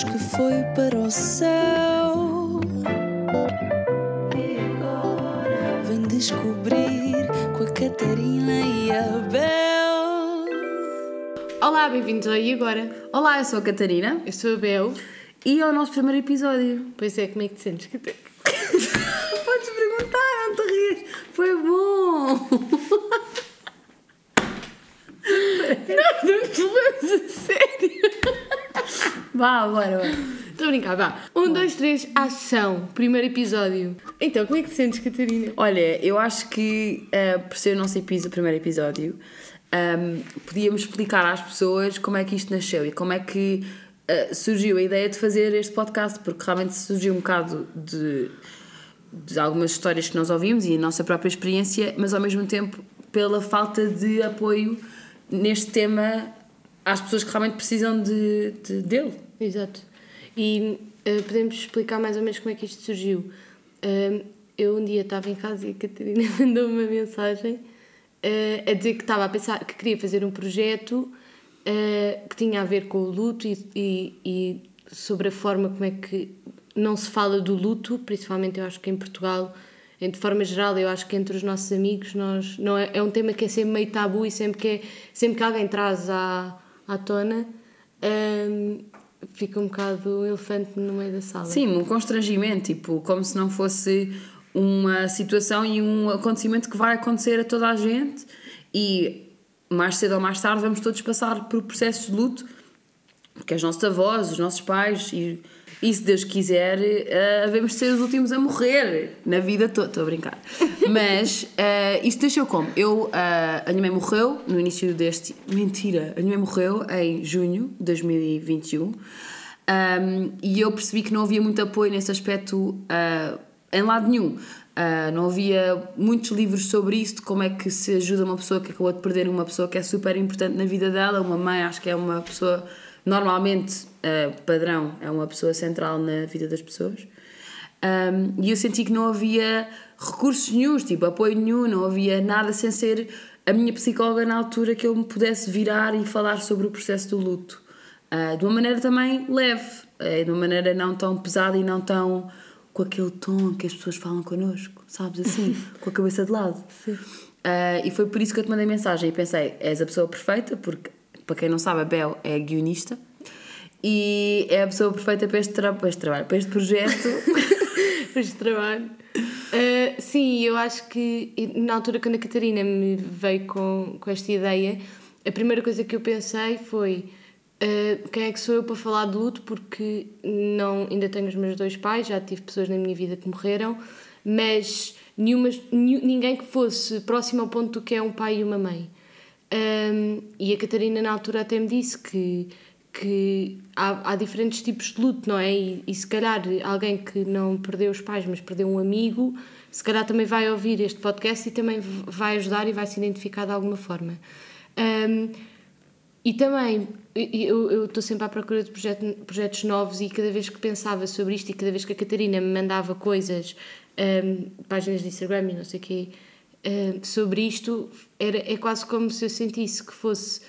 Dizemos que foi para o céu. E agora vem descobrir com a Catarina e a Bel. Olá, bem-vindos ao E Agora? Olá, eu sou a Catarina Eu sou a Bel. e é o nosso primeiro episódio. Pois é, como é que te sentes? Podes perguntar, não te rias. Foi bom. Vamos a sério? Vá, agora, vá. Estou a brincar, vá. Um, dois, três, ação. Primeiro episódio. Então, como é que te sentes, Catarina? Olha, eu acho que eh, por ser o nosso episo- primeiro episódio, ahm, podíamos explicar às pessoas como é que isto nasceu e como é que eh, surgiu a ideia de fazer este podcast, porque realmente surgiu um bocado de, de algumas histórias que nós ouvimos e a nossa própria experiência, mas ao mesmo tempo pela falta de apoio neste tema às pessoas que realmente precisam de, de- dele. Exato. E eh, podemos explicar mais ou menos como é que isto surgiu. Eh, eu um dia estava em casa e a Catarina mandou-me uma mensagem eh, a dizer que estava a pensar que queria fazer um projeto eh, que tinha a ver com o luto e, e- e sobre a forma como é que não se fala do luto, principalmente eu acho que em Portugal, de forma geral, eu acho que entre os nossos amigos nós, não é, é um tema que é sempre meio tabu e sempre que, é- sempre que alguém traz à, à tona hum, fica um bocado um elefante no meio da sala. Sim, um constrangimento, tipo, como se não fosse uma situação e um acontecimento que vai acontecer a toda a gente e mais cedo ou mais tarde vamos todos passar por processos de luto, porque as nossas avós, os nossos pais e, e se Deus quiser, devemos ser os últimos a morrer na vida toda. Estou a brincar. Mas eh, isto deixou como? Eu, eh, a minha mãe morreu no início deste. Mentira! A minha mãe morreu em junho de 2021. Um, e eu percebi que não havia muito apoio nesse aspecto uh, em lado nenhum. Uh, não havia muitos livros sobre isso, de como é que se ajuda uma pessoa que acabou de perder uma pessoa que é super importante na vida dela. Uma mãe, acho que é uma pessoa, normalmente, uh, padrão, é uma pessoa central na vida das pessoas. Um, e eu senti que não havia recursos nenhums, tipo apoio nenhum, não havia nada sem ser a minha psicóloga na altura que eu me pudesse virar e falar sobre o processo do luto. Uh, de uma maneira também leve, uh, de uma maneira não tão pesada e não tão com aquele tom que as pessoas falam connosco, sabes assim, com a cabeça de lado. Sim. Uh, e foi por isso que eu te mandei mensagem e pensei: és a pessoa perfeita, porque para quem não sabe, a Bel é guionista e é a pessoa perfeita para este, tra para este trabalho, para este projeto. Depois de trabalho. Uh, sim, eu acho que na altura quando a Catarina me veio com, com esta ideia, a primeira coisa que eu pensei foi uh, quem é que sou eu para falar de luto, porque não, ainda tenho os meus dois pais, já tive pessoas na minha vida que morreram, mas nenhuma, nenhum- ninguém que fosse próximo ao ponto do que é um pai e uma mãe. Um, e a Catarina na altura até me disse que, que há, há diferentes tipos de luto, não é? E, e se calhar alguém que não perdeu os pais, mas perdeu um amigo, se calhar também vai ouvir este podcast e também vai ajudar e vai se identificar de alguma forma. Um, e também, eu estou sempre à procura de projeto- projetos novos e cada vez que pensava sobre isto e cada vez que a Catarina me mandava coisas, hum, páginas de Instagram e não sei o quê, hum, sobre isto, era, é quase como se eu sentisse que fosse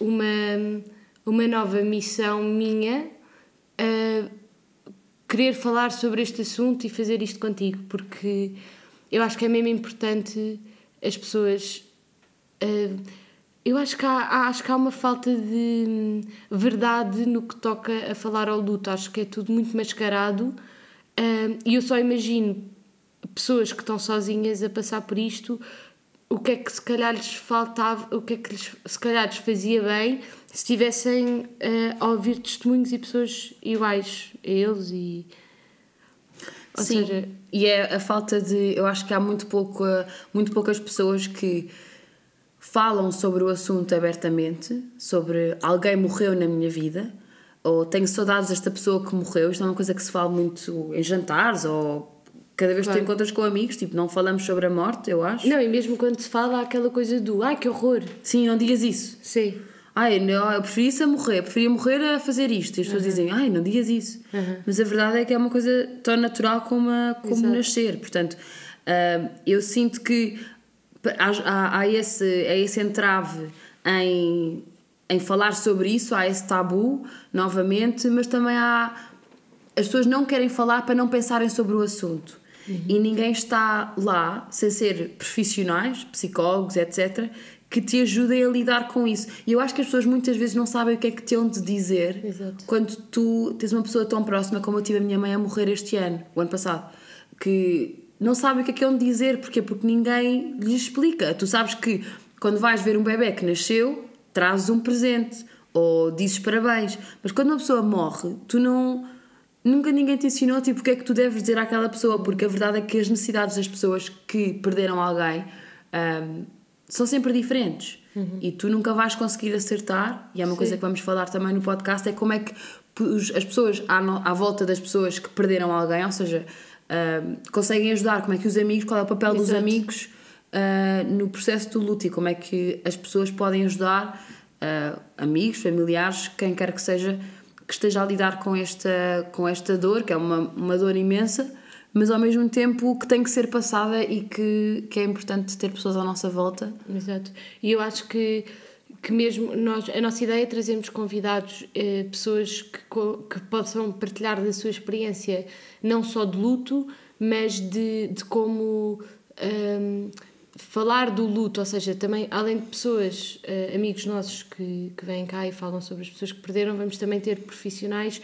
uma, uma nova missão minha a querer falar sobre este assunto e fazer isto contigo, porque eu acho que é mesmo importante as pessoas. eu acho que, há, acho que há uma falta de hum, verdade no que toca a falar ao luto. Acho que é tudo muito mascarado ah, e eu só imagino pessoas que estão sozinhas a passar por isto, o que é que se calhar lhes faltava, o que é que lhes, se calhar lhes fazia bem se estivessem ah, a ouvir testemunhos e pessoas iguais a eles e. Ou Sim, seja, e é a falta de. Eu acho que há muito, pouco, muito poucas pessoas que falam sobre o assunto abertamente, sobre alguém morreu na minha vida, ou tenho saudades desta pessoa que morreu. Isto é uma coisa que se fala muito em jantares, ou cada vez que tu Claro. encontras com amigos, tipo, não falamos sobre a morte, eu acho. Não, e mesmo quando se fala há aquela coisa do ai que horror. Sim, não digas isso. Sim. Ai, não, eu preferia isso a morrer, preferia morrer a fazer isto. E as pessoas dizem, ai, não digas isso. Mas a verdade é que é uma coisa tão natural como, a- como Exato. nascer. Portanto, ah, eu sinto que há, há, há esse, há esse entrave em em falar sobre isso, há esse tabu, novamente, mas também há. As pessoas não querem falar para não pensarem sobre o assunto. E ninguém está lá, sem ser profissionais, psicólogos, etc., que te ajudem a lidar com isso. E eu acho que as pessoas muitas vezes não sabem o que é que te hão de dizer Exato. quando tu tens uma pessoa tão próxima como eu tive a minha mãe a morrer este ano, o ano passado, que não sabe o que é que hão de dizer. Porquê? Porque ninguém lhes explica. Tu sabes que quando vais ver um bebê que nasceu, trazes um presente ou dizes parabéns. Mas quando uma pessoa morre, tu não. Nunca ninguém te ensinou tipo, o que é que tu deves dizer àquela pessoa, porque a verdade é que as necessidades das pessoas que perderam alguém ahm, são sempre diferentes. E tu nunca vais conseguir acertar, e é uma coisa que vamos falar também no podcast, é como é que as pessoas à, no- à volta das pessoas que perderam alguém, ou seja, ahm, conseguem ajudar, como é que os amigos, qual é o papel dos Exato. amigos ah, no processo do luto e como é que as pessoas podem ajudar ah, amigos, familiares, quem quer que seja que esteja a lidar com esta, com esta dor, que é uma, uma dor imensa, mas ao mesmo tempo que tem que ser passada e que, que é importante ter pessoas à nossa volta. Exato. E eu acho que, que mesmo nós, a nossa ideia é trazermos convidados, eh, pessoas que, que possam partilhar da sua experiência, não só de luto, mas de, de como ahm, falar do luto, ou seja, também, além de pessoas, eh, amigos nossos que, que vêm cá e falam sobre as pessoas que perderam, vamos também ter profissionais,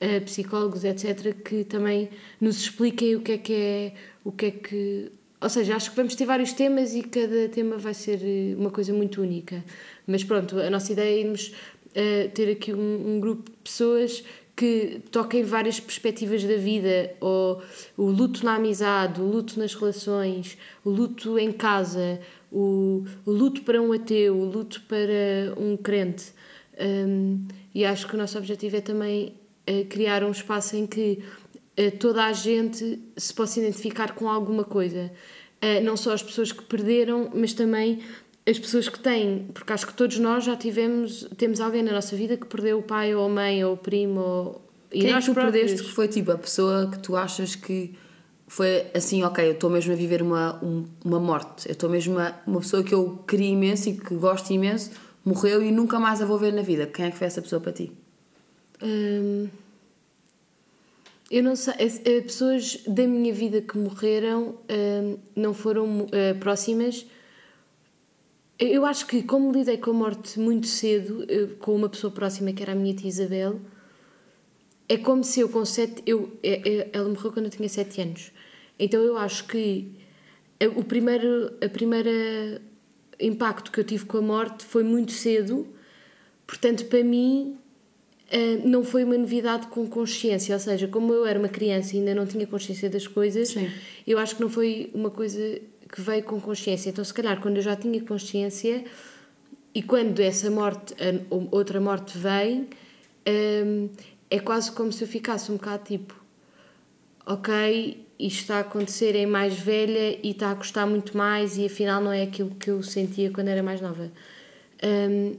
eh, psicólogos, etc., que também nos expliquem o que é que é, o que é que. Ou seja, acho que vamos ter vários temas e cada tema vai ser eh, uma coisa muito única. Mas pronto, a nossa ideia é irmos eh, ter aqui um, um grupo de pessoas que toquem várias perspectivas da vida, ou o luto na amizade, o luto nas relações, o luto em casa, o, o luto para um ateu, o luto para um crente. Um, e acho que o nosso objetivo é também eh, criar um espaço em que eh, toda a gente se possa identificar com alguma coisa. Eh, não só as pessoas que perderam, mas também as pessoas que têm, porque acho que todos nós já tivemos, temos alguém na nossa vida que perdeu o pai ou a mãe ou o primo ou, e Quem é nós que tu próprios. perdeste que foi tipo a pessoa que tu achas que foi assim, ok, eu estou mesmo a viver uma, um- uma morte, eu estou mesmo a, uma pessoa que eu queria imenso e que gosto imenso, morreu e nunca mais a vou ver na vida. Quem é que foi essa pessoa para ti? Hum, eu não sei, as- pessoas da minha vida que morreram hum, não foram eh, próximas. Eu acho que, como lidei com a morte muito cedo, eh, com uma pessoa próxima que era a minha tia Isabel, é como se eu com sete. Eu, é- é- ela morreu quando eu tinha sete anos. Então eu acho que o primeiro, a primeira impacto que eu tive com a morte foi muito cedo, portanto, para mim. eh, não foi uma novidade com consciência, ou seja, como eu era uma criança e ainda não tinha consciência das coisas, Sim. eu acho que não foi uma coisa que veio com consciência. Então, se calhar, quando eu já tinha consciência e quando essa morte, outra morte vem, hum, é quase como se eu ficasse um bocado tipo: ok, isto está a acontecer em mais velha e está a custar muito mais, e afinal não é aquilo que eu sentia quando era mais nova. Hum,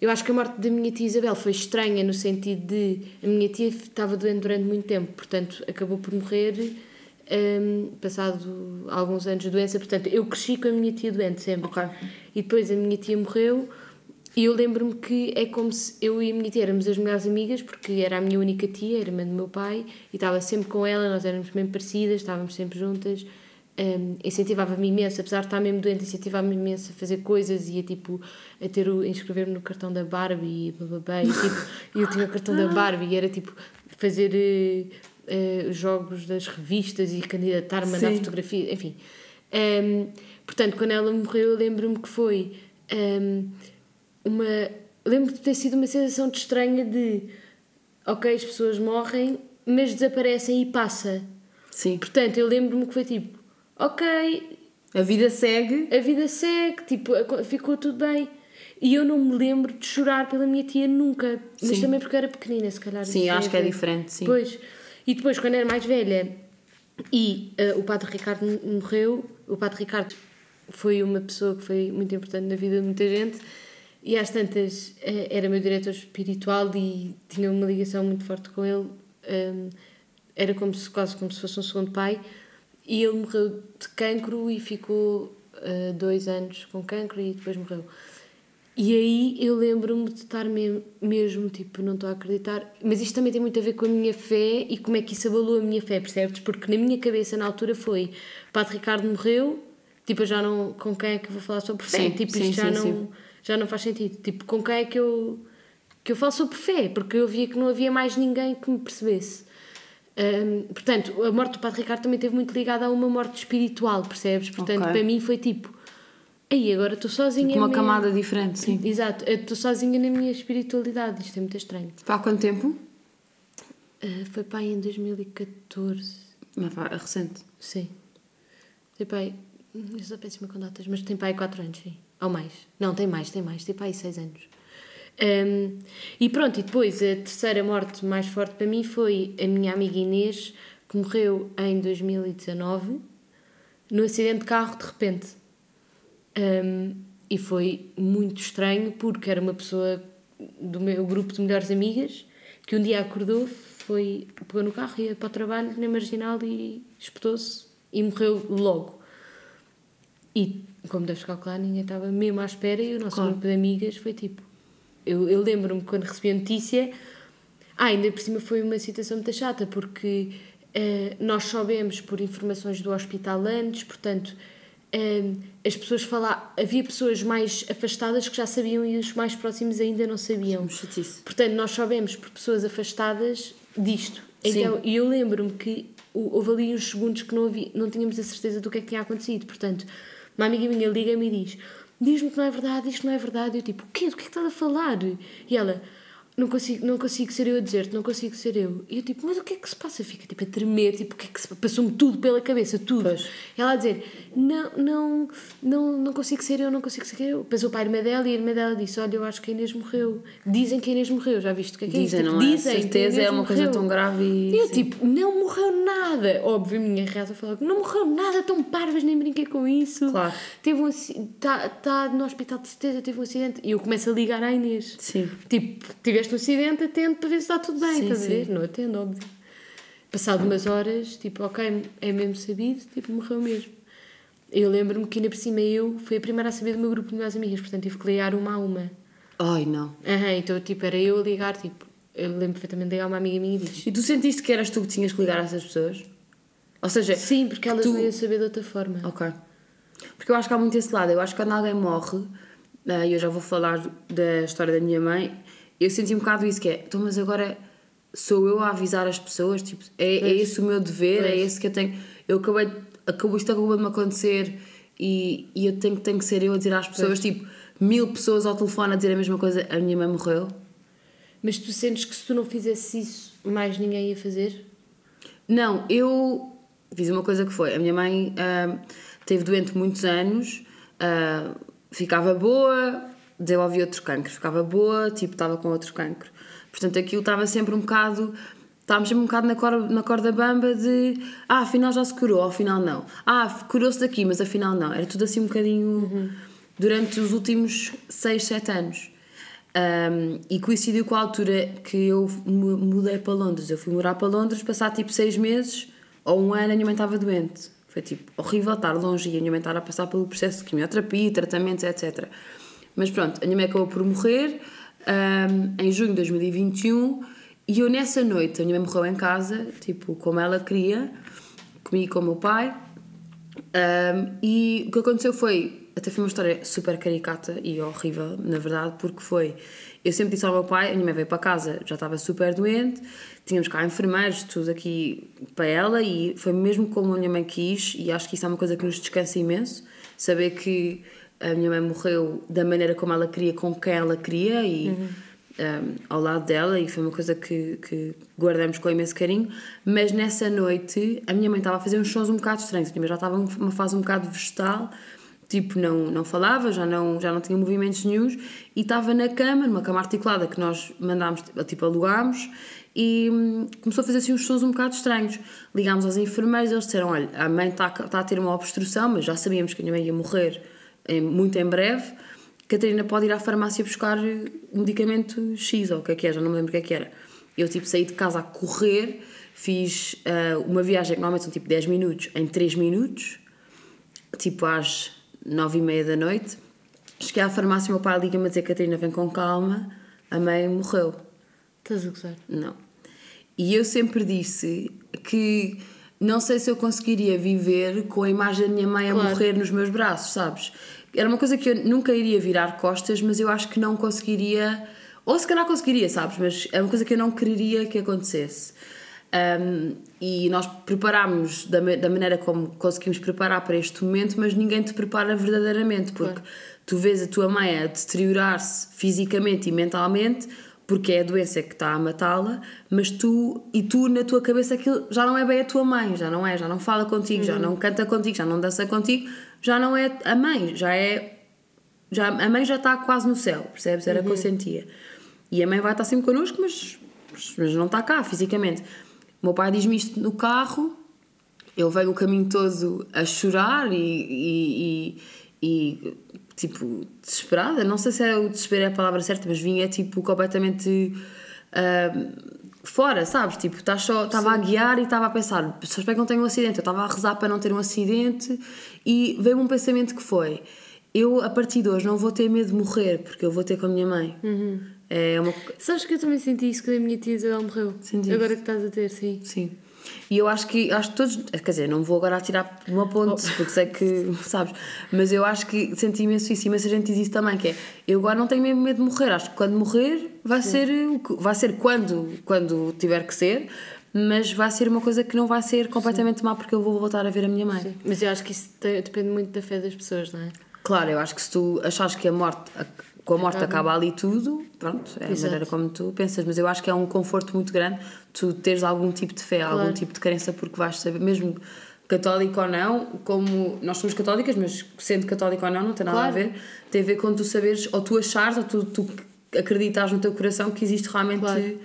eu acho que a morte da minha tia Isabel foi estranha no sentido de a minha tia estava doente durante muito tempo, portanto acabou por morrer hum, passado alguns anos de doença. Portanto, eu cresci com a minha tia doente sempre. Ok. E depois a minha tia morreu e eu lembro-me que é como se eu e a minha tia éramos as melhores amigas, porque era a minha única tia, era irmã do meu pai, e estava sempre com ela, nós éramos mesmo parecidas, estávamos sempre juntas. Um, incentivava-me imenso, apesar de estar mesmo doente, incentivava-me imenso a fazer coisas e a, tipo, a ter o, inscrever-me no cartão da Barbie e blá, blá, blá, e, tipo, eu tinha o cartão da Barbie e era tipo fazer eh, jogos das revistas e candidatar-me, Sim. fotografia, enfim. Um, portanto, quando ela morreu, eu lembro-me que foi um, uma. Lembro de ter sido uma sensação de estranha de ok, as pessoas morrem, mas desaparecem e passa. Sim. Portanto, eu lembro-me que foi tipo, ok, A vida segue. a vida segue, tipo, ficou tudo bem. E eu não me lembro de chorar pela minha tia nunca. Mas Sim. também porque eu era pequenina, se calhar. Sim, acho que é diferente, sim. Pois. E depois, quando era mais velha e eh, o Padre Ricardo morreu, o Padre Ricardo foi uma pessoa que foi muito importante na vida de muita gente. E às tantas eh, era meu diretor espiritual e tinha uma ligação muito forte com ele. Hum, era como se, quase como se fosse um segundo pai. E ele morreu de cancro e ficou eh, dois anos com cancro e depois morreu. E aí eu lembro-me de estar mesmo, mesmo, tipo, não estou a acreditar. Mas isto também tem muito a ver com a minha fé e como é que isso abalou a minha fé, percebes? Porque na minha cabeça, na altura, foi Padre Ricardo morreu, tipo, já não. Com quem é que eu vou falar sobre fé? Sim, tipo, sim, isto já, sim, não, já não faz sentido. Tipo, com quem é que eu. que eu falo sobre fé? Porque eu via que não havia mais ninguém que me percebesse. Hum, portanto, a morte do Padre Ricardo também esteve muito ligada a uma morte espiritual, percebes? Portanto, Ok. para mim foi tipo. Aí agora estou sozinha. Uma mesmo." camada diferente, sim. Exato, estou sozinha na minha espiritualidade, isto é muito estranho. Há quanto tempo? Ah, foi pai em 2014, Mas vá, é recente. sim. Tem pai, eu sou péssima com datas, mas tem pai 4 anos, sim. Ou mais. Não, tem mais, tem mais, tem pai 6 anos. Ahm, e pronto, e depois a terceira morte mais forte para mim foi a minha amiga Inês, que morreu em 2019, no acidente de carro de repente. Um, e foi muito estranho porque era uma pessoa do meu grupo de melhores amigas que um dia acordou, foi, pegou no carro, ia para o trabalho na marginal e espetou-se e morreu logo. E, como deves calcular, ninguém estava mesmo à espera e o nosso Claro. grupo de amigas foi tipo. Eu, eu lembro-me quando recebi a notícia. Ah, ainda por cima foi uma situação muito chata porque eh, nós soubemos por informações do hospital antes, portanto, as pessoas falavam. Havia pessoas mais afastadas que já sabiam e os mais próximos ainda não sabiam. Portanto, nós soubemos por pessoas afastadas disto. Então, e eu lembro-me que houve ali uns segundos que não, havia, não tínhamos a certeza do que é que tinha acontecido. Portanto, uma amiga minha liga-me e diz: Diz-me que não é verdade, isto não é verdade. Eu tipo: O quê? Do que é que estás a falar? E ela: Não consigo, não consigo ser eu a dizer-te, não consigo ser eu. E eu tipo: Mas o que é que se passa? Fica tipo a tremer, tipo: O que é que se Passou-me tudo pela cabeça, tudo. Pois. Ela a dizer: não, não, não, não consigo ser eu, não consigo ser eu. O pai da irmã dela e a irmã dela disse: Olha, eu acho que a Inês morreu. Dizem que a Inês morreu, já viste o que é que é Dizem, isto? não Tipo, é? Dizem, a Certeza é uma coisa morreu. tão grave e. E eu sim. tipo, não morreu nada. Óbvio, a minha reação foi logo, não morreu nada, tão parvas, nem brinquei com isso. Claro. Teve um está tá no hospital de certeza, teve um acidente. E eu começo a ligar à Inês. Sim. Tipo, tiveste um acidente, atende para ver se está tudo bem, Sim, estás a ver? Não atendo, óbvio. Passado umas horas, tipo, ok, é mesmo sabido, tipo, morreu mesmo. Eu lembro-me que ainda por cima eu fui a primeira a saber do meu grupo de minhas amigas, portanto tive que ligar uma a uma. Ai, não. Então tipo, era eu a ligar, tipo, eu lembro perfeitamente de ligar uma amiga minha e diz. E tu sentiste que eras tu que tinhas que ligar a essas pessoas? Ou seja, Sim, porque elas tu- não iam saber de outra forma. Ok. Porque eu acho que há muito esse lado. Eu acho que quando alguém morre, eh, e eu já vou falar da história da minha mãe, eu senti um bocado isso que é, então, mas agora sou eu a avisar as pessoas, tipo, é, é Pois. esse o meu dever, é Pois. esse que eu tenho. Eu acabei, acabou, isto acabou de me acontecer e, e eu tenho, tenho que ser eu a dizer às pessoas, tipo, mil pessoas ao telefone a dizer a mesma coisa, a minha mãe morreu. Mas tu sentes que se tu não fizesse isso, mais ninguém ia fazer? Não, eu fiz uma coisa que foi. A minha mãe ah, teve doente muitos anos, ah, ficava boa, desenvolvia outro cancro, ficava boa, tipo, estava com outro cancro. Portanto, aquilo estava sempre um bocado. Estávamos sempre um bocado na corda, na corda bamba de ah, afinal já se curou, afinal não. Ah, curou-se daqui, mas afinal não. Era tudo assim um bocadinho durante os últimos 6, 7 anos. Um, e coincidiu com a altura que eu mu- mudei para Londres. Eu fui morar para Londres, passar tipo seis meses ou um ano, a minha mãe estava doente. Foi tipo horrível estar longe e a minha mãe estar a passar pelo processo de quimioterapia, tratamentos, etc. Mas pronto, a minha mãe acabou por morrer um, em junho de 2021 e eu nessa noite, a minha mãe morreu em casa, tipo como ela queria, comigo e com o meu pai. Um, e o que aconteceu foi, até foi uma história super caricata e horrível, na verdade, porque foi. Eu sempre disse ao meu pai, a minha mãe veio para casa, já estava super doente, tínhamos cá enfermeiros, tudo aqui para ela, e foi mesmo como a minha mãe quis, e acho que isso é uma coisa que nos descansa imenso, saber que a minha mãe morreu da maneira como ela queria, com quem ela queria, e um, ao lado dela, e foi uma coisa que, que guardamos com imenso carinho. Mas nessa noite, a minha mãe estava a fazer uns sons um bocado estranhos, já estava numa fase um bocado vegetal, tipo, não, não falava, já não, já não tinha movimentos nenhums, e estava na cama, numa cama articulada que nós mandámos, tipo, alugámos, e hum, começou a fazer assim uns sons um bocado estranhos. Ligámos aos enfermeiros, eles disseram: Olha, a mãe está, está a ter uma obstrução, mas já sabíamos que a minha mãe ia morrer em- muito em breve. Catarina pode ir à farmácia buscar um medicamento X ou o que é que é, já não me lembro o que é que era. Eu tipo saí de casa a correr, fiz ah, uma viagem que normalmente são tipo 10 minutos em 3 minutos, tipo às 9 e meia da noite. Cheguei à farmácia e o meu pai liga-me a dizer: Catarina, vem com calma, a mãe morreu. Estás a gozar? Não. E eu sempre disse que não sei se eu conseguiria viver com a imagem da minha mãe a Claro. morrer nos meus braços, sabes? Era uma coisa que eu nunca iria virar costas, mas eu acho que não conseguiria. Ou se calhar conseguiria, sabes? Mas é uma coisa que eu não quereria que acontecesse. Um, e nós preparámos da, da maneira como conseguimos preparar para este momento, mas ninguém te prepara verdadeiramente, porque tu vês a tua mãe a deteriorar-se fisicamente e mentalmente, porque é a doença que está a matá-la, mas tu e tu na tua cabeça aquilo já não é bem a tua mãe, já não é, já não fala contigo, já não canta contigo, já não dança contigo, já não é a mãe, já é já, a mãe já está quase no céu, percebes? Era o que eu sentia. E a mãe vai estar sempre connosco, mas, mas não está cá fisicamente. O meu pai diz-me isto no carro, eu venho o caminho todo a chorar e, e, e- e, tipo desesperada. Não sei se é o desespero é a palavra certa, mas vinha tipo completamente ah, fora, sabes? Tipo, estás só- estava a guiar e estava a pensar, só espero que não tenha um acidente. Eu estava a rezar para não ter um acidente e veio-me um pensamento que foi: eu a partir de hoje não vou ter medo de morrer porque eu vou ter com a minha mãe. É uma. Sabes que eu também senti isso quando a minha tia Isabel morreu? Sentiste? Agora que estás a ter, sim. Sim. E eu acho que, acho que todos, quer dizer, não vou agora atirar por uma ponte, porque sei que, sabes, mas eu acho que senti imenso isso, imensa gente diz isso também, que é, eu agora não tenho mesmo medo de morrer, acho que quando morrer vai ser, o que- vai ser quando, quando tiver que ser, mas vai ser uma coisa que não vai ser completamente má, porque eu vou voltar a ver a minha mãe. Mas eu acho que isso depende muito da fé das pessoas, não é? Claro, eu acho que se tu achares que a morte, com a morte Acaba. acaba ali tudo, pronto, é a Exato. maneira como tu pensas, mas eu acho que é um conforto muito grande tu teres algum tipo de fé, algum Claro. tipo de crença, porque vais saber, mesmo católico ou não, como nós somos católicas, mas sendo católico ou não, não tem nada Claro. a ver, tem a ver com tu saberes, ou tu achares, ou tu, tu acreditas no teu coração que existe realmente Claro.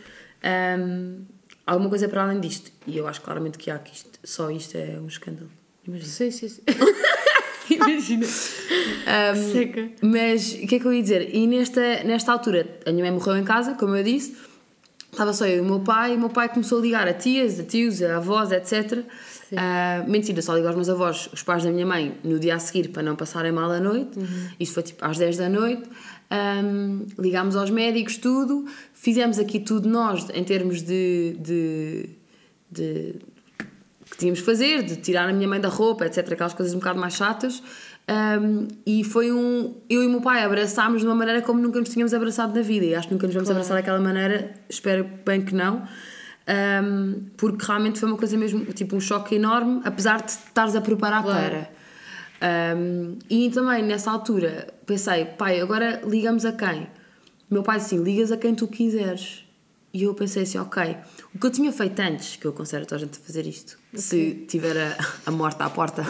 hum, alguma coisa para além disto. E eu acho claramente que há que isto, só isto é um escândalo. Imagina. Sim, sim, sim. Imagina. Seca. Mas o que é que eu ia dizer? E nesta, nesta altura, a minha mãe morreu em casa, como eu disse, estava só eu e o meu pai, e o meu pai começou a ligar a tias, a tios, a avós, etc. Ah, mentira, só ligar aos meus avós, os pais da minha mãe, no dia a seguir, para não passarem mal a noite. Isso foi tipo às 10 da noite. Ahm, ligámos aos médicos, tudo. Fizemos aqui tudo nós, em termos de- de- de que tínhamos de fazer, de tirar a minha mãe da roupa, etc. Aquelas coisas um bocado mais chatas. Um, e foi um. Eu e o meu pai abraçámos de uma maneira como nunca nos tínhamos abraçado na vida. E acho que nunca nos vamos abraçar daquela maneira, espero bem que não. Um, porque realmente foi uma coisa mesmo, tipo um choque enorme, apesar de estares a preparar Claro. para. Um, e também nessa altura pensei, pai, agora ligamos a quem? O meu pai assim, ligas a quem tu quiseres. E eu pensei assim, ok, o que eu tinha feito antes, que eu aconselho a toda a gente a fazer isto, se tiver a, a morte à porta,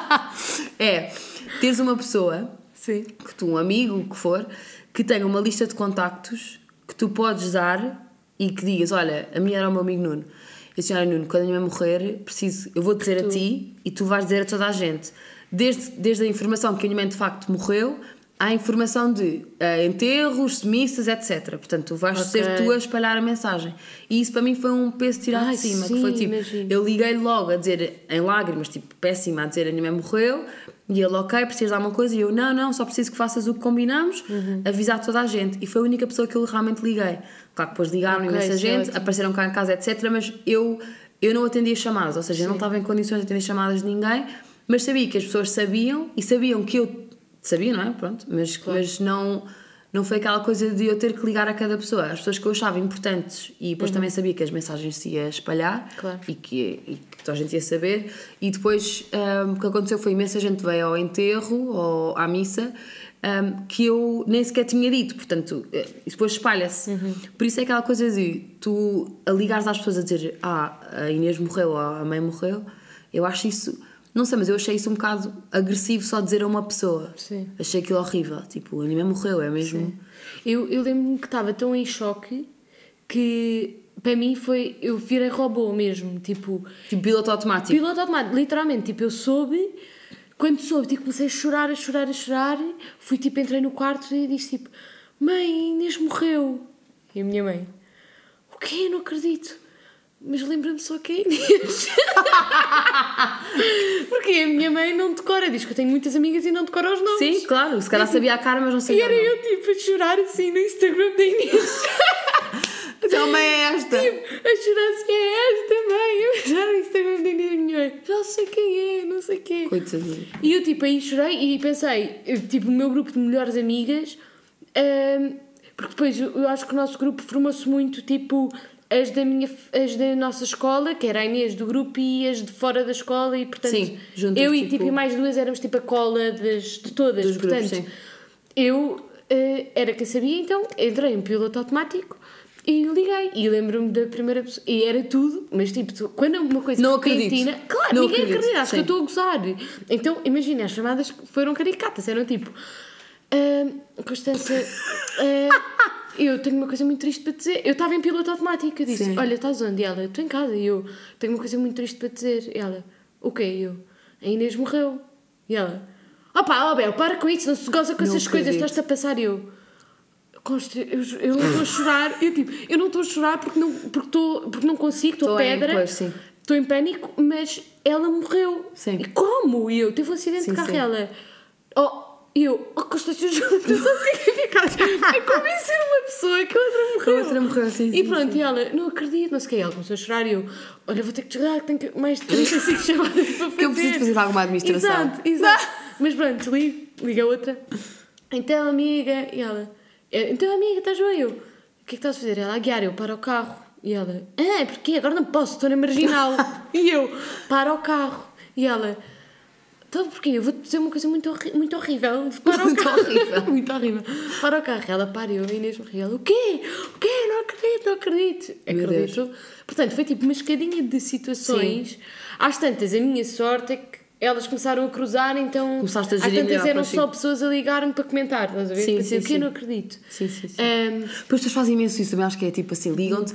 é teres uma pessoa, Sim. que tu, um amigo, o que for, que tenha uma lista de contactos que tu podes dar e que digas, olha, a minha era o meu amigo Nuno. Eu disse, olha Nuno, quando a minha mãe morrer, preciso, eu vou dizer a ti e tu vais dizer a toda a gente. Desde, desde a informação que a minha mãe de facto morreu, à informação de eh, enterros, missas, etc. Portanto, tu vais Ok. ser tu a espalhar a mensagem. E isso para mim foi um peso tirado Ai, de cima, que sim, foi tipo, imagino. eu liguei-lhe logo a dizer, em lágrimas, tipo, péssima, a dizer a minha mãe morreu, e ele, ok, precisas de alguma coisa? E eu, não, não, só preciso que faças o que combinamos, Uhum. avisar toda a gente. E foi a única pessoa que eu realmente liguei. Claro que depois ligaram Ok, imensa é gente, ótimo. apareceram cá em casa, etc. Mas eu, eu não atendia chamadas, ou seja, eu não estava em condições de atender chamadas de ninguém, mas sabia que as pessoas sabiam e sabiam que eu sabia, não é? Pronto, mas, mas não, não foi aquela coisa de eu ter que ligar a cada pessoa. As pessoas que eu achava importantes e depois também sabia que as mensagens se ia espalhar Uhum. Claro. e, que, e que toda a gente ia saber. E depois hum, o que aconteceu foi imensa gente veio ao enterro ou à missa hum, que eu nem sequer tinha dito, portanto, eh, depois espalha-se. Uhum. Por isso é aquela coisa de tu a ligares às pessoas a dizer ah, a Inês morreu ou a mãe morreu, eu acho isso. Não sei, mas eu achei isso um bocado agressivo só dizer a uma pessoa. Sim. Achei aquilo horrível. Tipo, a minha morreu, é mesmo. Eu, eu lembro-me que estava tão em choque que para mim foi. Eu virei robô mesmo. Tipo, Tipo, piloto automático. piloto automático, literalmente. Tipo, eu soube. Quando soube, tipo, comecei a chorar, a chorar, a chorar. Fui tipo, entrei no quarto e disse tipo: Mãe, Inês morreu. E a minha mãe: O quê? Não acredito. Mas lembra-me só que é Inês. Porque a minha mãe não decora, diz que eu tenho muitas amigas e não decora os nomes. Sim, claro, se calhar sabia a cara, mas não E sabia. era o nome. eu, tipo, a chorar assim no Instagram da Inês. Então, mãe, é esta. tipo, a chorar assim, é esta mãe. Eu chorar no Instagram da Inês, minha mãe. Já sei quem é, não sei quem. Coitadinho. E eu, tipo, aí chorei e pensei, tipo, o meu grupo de melhores amigas, hum, porque depois eu acho que o nosso grupo formou-se muito, tipo, as da, minha, as da nossa escola, que era a Inês do grupo, e as de fora da escola, e portanto, Sim, eu e, tipo- tipo, e mais duas éramos, tipo, a cola das, de todas. Dos grupos, portanto, sim. eu eh, era quem sabia, então entrei em piloto automático. E liguei, e lembro-me da primeira pessoa, e era tudo, mas tipo, tu- quando uma coisa Não acredito. repentina, claro, Não ninguém acredito, acredita, acho que eu estou a gozar. Então, imagina, as chamadas foram caricatas, eram tipo. "Ah, Constança, ah, eu tenho uma coisa muito triste para dizer. Eu estava em piloto automático, eu disse: Sim. Olha, estás onde? E ela, estou em casa. E eu, tenho uma coisa muito triste para dizer. E ela, o quê? E eu, a Inês morreu. E ela, opá, ó Bel, para com isso, não se goza com Não essas coisas, estás-te a passar. E eu, Consta, eu, eu não estou a chorar, eu tipo, eu não estou a chorar porque não, porque estou, porque não consigo, estou pedra, estou em pânico, mas ela morreu. Sim. E como? E eu teve um acidente Sim, de carro e ela. Oh, e eu, oh Constância, juro, tu só significaste a convencer uma pessoa que a outra morreu. A outra morreu, sim, E sim, pronto, e ela, não acredito, não sei o que. Ela começou a chorar e eu, olha, vou ter que desligar, tenho que- mais de 35 chamadas para fazer. Que eu preciso fazer alguma administração. Exato, exato. Mas pronto, desligo, liga a outra. Então, amiga, e ela, "É, então, amiga, estás bem? Eu, o que é que estás a fazer? Ela, a guiar, eu, para o carro. E ela, ah, porquê? Agora não posso, estou na marginal. e eu, para o carro. E ela, então porquê? Eu vou-te dizer uma coisa muito, horri muito horrível. Para o Muito carro. horrível. muito horrível. Para o carro. Ela, para, e eu, Inês morri. Ela, o quê? O quê? Não acredito, não acredito. Meu Acredito. Portanto, foi tipo uma escadinha de situações. Às tantas, a minha sorte é que elas começaram a cruzar, então. Começaste a às gerir tantas melhor eram só pessoas a ligar-me para comentar, estás a ver? Sim, para dizer sim, o sim. Não acredito. Sim, sim, sim. Ahm, Depois as pessoas fazem imenso isso, também acho que é tipo assim, ligam-te,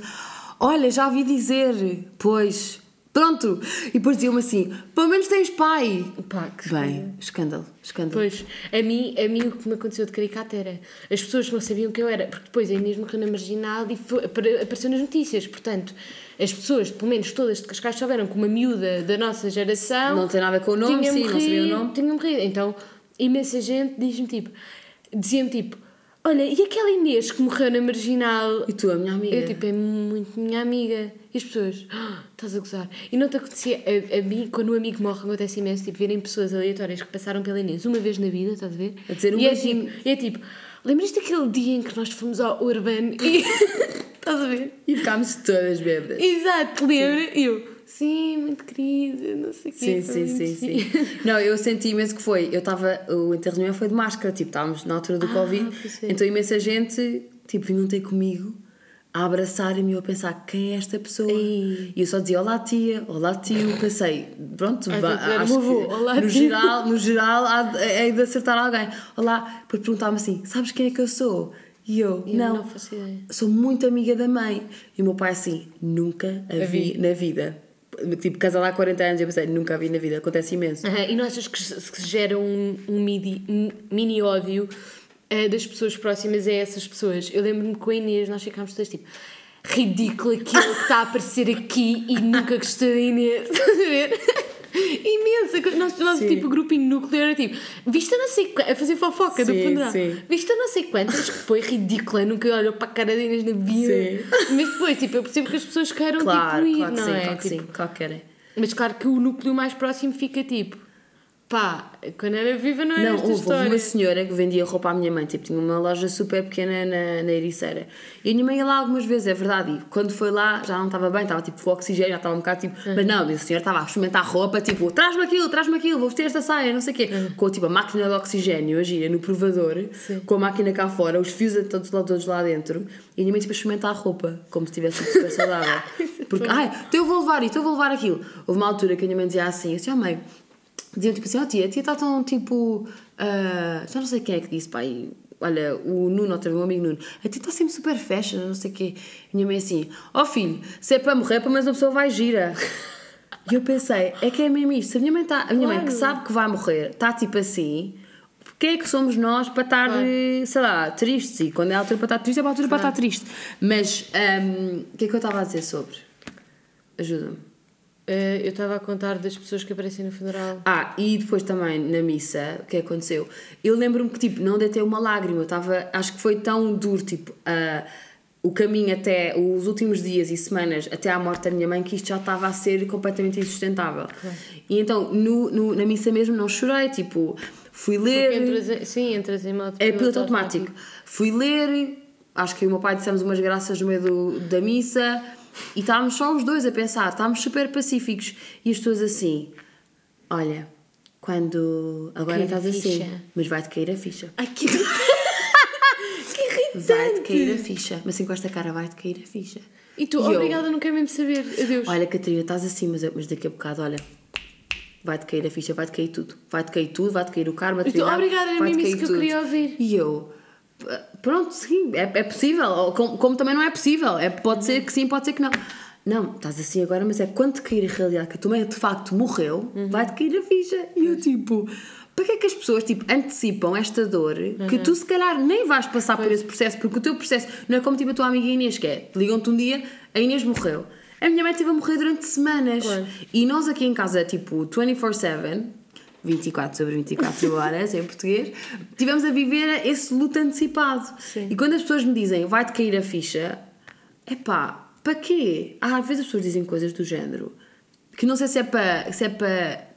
olha, já ouvi dizer, pois, pronto. E depois diziam-me assim, pelo menos tens pai. pá, que Bem, escândalo, escândalo. Pois, a mim, a mim o que me aconteceu de caricata era as pessoas não sabiam quem eu era, porque depois a Inês morreu na marginal e foi- apare- apareceu nas notícias. Portanto, as pessoas, pelo menos todas de Cascais, souberam que uma miúda da nossa geração. Não tem nada a ver com o nome, sim, não sabia o nome. Tinha morrido. Então, imensa gente diz-me tipo, dizia-me tipo: Olha, e aquela Inês que morreu na marginal? E tu, a minha amiga? Eu, tipo, é muito minha amiga. E as pessoas, "Ah, estás a gozar. E não te acontecia, a, a mim, quando um amigo morre, acontece imenso, tipo, verem pessoas aleatórias que passaram pela Inês uma vez na vida, estás a ver? A dizer um e é tipo, é tipo, lembras-te daquele dia em que nós fomos ao Urban e. estás a ver? E ficámos todas bêbadas. Exato, lembra? E eu, sim, muito querida, não sei o quê. Sim, sim, sim, sim. giro." Não, eu senti imenso que foi. Eu estava. O enterro meu foi de máscara, tipo, estávamos na altura do Covid. pois é. Então imensa gente, tipo, vinham ter comigo a abraçar-me e eu a pensar quem é esta pessoa. Ei. E eu só dizia olá tia, olá tio. Pensei, pronto, era acho avô, que "Olá, no, tio." geral, no geral há de- é de acertar alguém. Olá, depois perguntava-me assim: sabes quem é que eu sou? E eu, eu não, não sou muito amiga da mãe. E o meu pai assim, nunca a vi vi. na vida. Tipo, casada há 40 anos, eu pensei, nunca vi na vida, acontece imenso. Aham, E não achas que se gera um, um mini ódio eh, das pessoas próximas a essas pessoas? Eu lembro-me com a Inês nós ficámos todas tipo ridículo aquilo que está a aparecer aqui e nunca gostei da Inês. Estás a ver? Imensa. Nós, o nosso Sim. tipo grupinho núcleo era tipo, vista não sei a fazer fofoca do Sim, funeral. sim. Vista não sei quantas, que foi ridícula, nunca olhou para a cara da Inês na vida. Sim. Mas depois, tipo, eu percebo que as pessoas queiram Claro, tipo ir, claro não sim, é? claro que Tipo, sim, claro que querem. mas claro que o núcleo mais próximo fica tipo, pá, quando era viva não era Não, houve, uma senhora que vendia roupa à minha mãe, tipo, tinha uma loja super pequena na, na Ericeira. E a minha mãe ia lá algumas vezes, é verdade. E quando foi lá já não estava bem, estava tipo com oxigênio, já estava um bocado tipo. Uhum. Mas não, a senhora estava a experimentar roupa, tipo, traz-me aquilo, traz-me aquilo, vou vestir esta saia, não sei o quê. Com tipo a máquina de oxigênio, a gira no provador, Uhum. Sim. com a máquina cá fora, os fios a todos, lá- todos lá dentro. E a minha mãe tipo a experimentar a roupa, como se estivesse tipo, super saudável. Porque, ai, então eu vou levar isto, eu vou levar aquilo. Houve uma altura que a minha mãe dizia assim, eu disse, oh mãe, diziam tipo assim, ó tia, a tia está tão tipo. ah, já não sei quem é que disse, pai. Olha, o Nuno, outra vez, um amigo Nuno, a tia está sempre super fashion, não sei o quê. A minha mãe assim, ó filho, se é para morrer, pelo menos uma pessoa vai gira. E eu pensei, é que é mesmo isto. Se a minha mãe, tá, a minha mãe que Claro. sabe que vai morrer, está tipo assim, quem é que somos nós para estar, Claro. sei lá, tristes? E quando é a altura para estar triste, é para a altura para estar triste. Mas, o que é que eu estava a dizer sobre? Ajuda-me. Eh, eu estava a contar das pessoas que aparecem no funeral. Ah, e depois também na missa, o que aconteceu? Eu lembro-me que, tipo, não deitei uma lágrima, eu estava, acho que foi tão duro, tipo, ah, o caminho até os últimos dias e semanas até à morte da minha mãe, que isto já estava a ser completamente insustentável. E então, no, no- na missa mesmo, não chorei, tipo, fui ler. Entras sim, entras em modo É piloto automático. Fui ler, acho que o meu pai dissemos umas graças no meio do- da missa e estávamos só os dois a pensar, estávamos super pacíficos. E as pessoas assim: Olha, quando. Agora Cair estás assim, mas vai-te cair a ficha. Ai, que, que irritante! Vai-te cair a ficha. Mas assim com esta cara, vai-te cair a ficha. E tu, E eu? obrigada, não quero mesmo saber. Adeus. Olha, Catarina, estás assim, mas, mas daqui a bocado, olha. Vai-te cair a ficha, vai-te cair tudo. Vai-te cair tudo, vai-te cair o karma, E tu, obrigada, era mesmo isso que eu queria ouvir. E eu, "Ah, pronto, sim, é, é possível. Ou Como, como também não é possível. É, pode ser que sim, pode ser que não. Não, estás assim agora, mas é quando te cair a realidade que a tua mãe de facto morreu, Uhum. vai-te cair a ficha. E eu tipo, para que é que as pessoas tipo, antecipam esta dor que Uhum. tu se calhar nem vais passar por esse processo, porque o teu processo não é como tipo a tua amiga Inês, que é, ligam-te um dia, a Inês morreu. A minha mãe teve a morrer durante semanas. Claro. E nós aqui em casa, tipo, 24-7, 24 sobre 24 horas em português, tivemos a viver esse luto antecipado. Sim. E quando as pessoas me dizem vai-te cair a ficha, é pá, para quê? Ah, às vezes as pessoas dizem coisas do género que não sei se é para. Se é para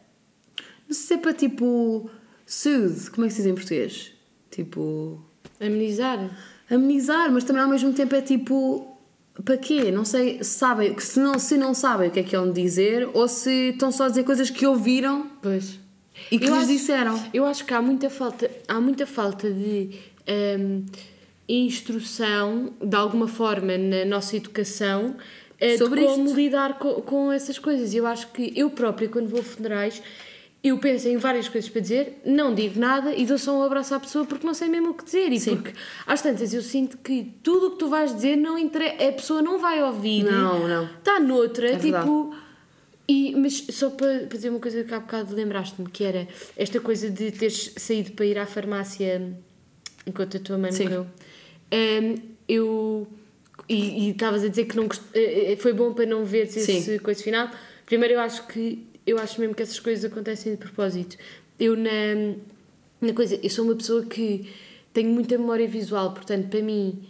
não sei se é para tipo. soothe, como é que se diz em português? Tipo. Amenizar. amenizar, mas também ao mesmo tempo é tipo. Para quê? Não sei se sabem, se não, se não sabem o que é que é onde dizer ou se estão só a dizer coisas que ouviram Pois. E que Eu lhes acho- disseram. Eu acho que há muita falta, há muita falta de hum, instrução, de alguma forma, na nossa educação eh, Sobre como isto. lidar co- com, essas coisas. Eu acho que eu própria, quando vou a funerais, eu penso em várias coisas para dizer, não digo nada e dou só um abraço à pessoa porque não sei mesmo o que dizer. E Sim. porque às tantas eu sinto que tudo o que tu vais dizer não entre... a pessoa não vai ouvir. Não, não. Está noutra, É verdade. E, mas só para, para dizer uma coisa que há bocado lembraste-me, que era esta coisa de teres saído para ir à farmácia enquanto a tua mãe Sim. morreu. Hum, eu. E estavas a dizer que não gost- eh, eh, foi bom para não ver esse Sim. coisa final. Primeiro, eu acho que. Eu acho mesmo que essas coisas acontecem de propósito. Eu, na, na coisa. Eu sou uma pessoa que tenho muita memória visual, portanto, para mim.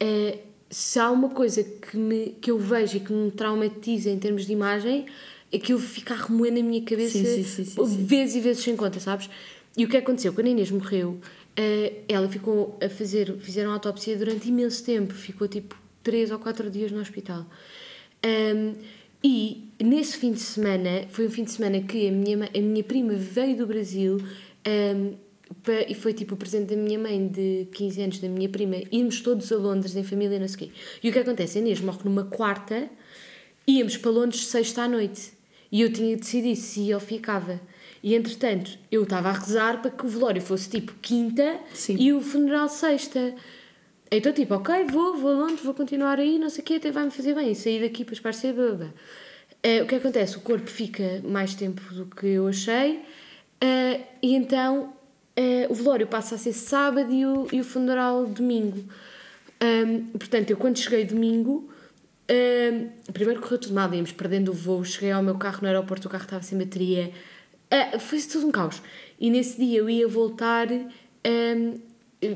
eh, se há uma coisa que, me, que eu vejo e que me traumatiza em termos de imagem, aquilo fica a remoer na minha cabeça Sim, sim, sim, vezes e vezes sem conta, sabes? E o que aconteceu? Quando a Inês morreu, eh, ela ficou a fazer, fizeram autópsia durante imenso tempo, ficou tipo 3 ou 4 dias no hospital. E nesse fim de semana, foi um fim de semana que a minha, a minha prima veio do Brasil e foi tipo o presente da minha mãe de 15 anos, da minha prima. Íamos todos a Londres em família, não sei o quê. E o que acontece? A Inês morre numa quarta, íamos para Londres sexta à noite. E eu tinha decidido se ou ficava. E entretanto, eu estava a rezar para que o velório fosse tipo quinta Sim. e o funeral sexta. Então, tipo, ok, vou, vou a Londres, vou continuar aí, não sei o quê, até vai-me fazer bem. Sair daqui para esparcer, blá, blá. Eh, o que acontece? O corpo fica mais tempo do que eu achei, eh, e então eh, o velório passa a ser sábado e o, e o funeral domingo. Ahm, portanto, eu quando cheguei domingo, ahm, primeiro correu tudo mal, íamos perdendo o voo, cheguei ao meu carro no aeroporto, o carro estava sem bateria, Ah, foi tudo um caos. E nesse dia eu ia voltar ahm,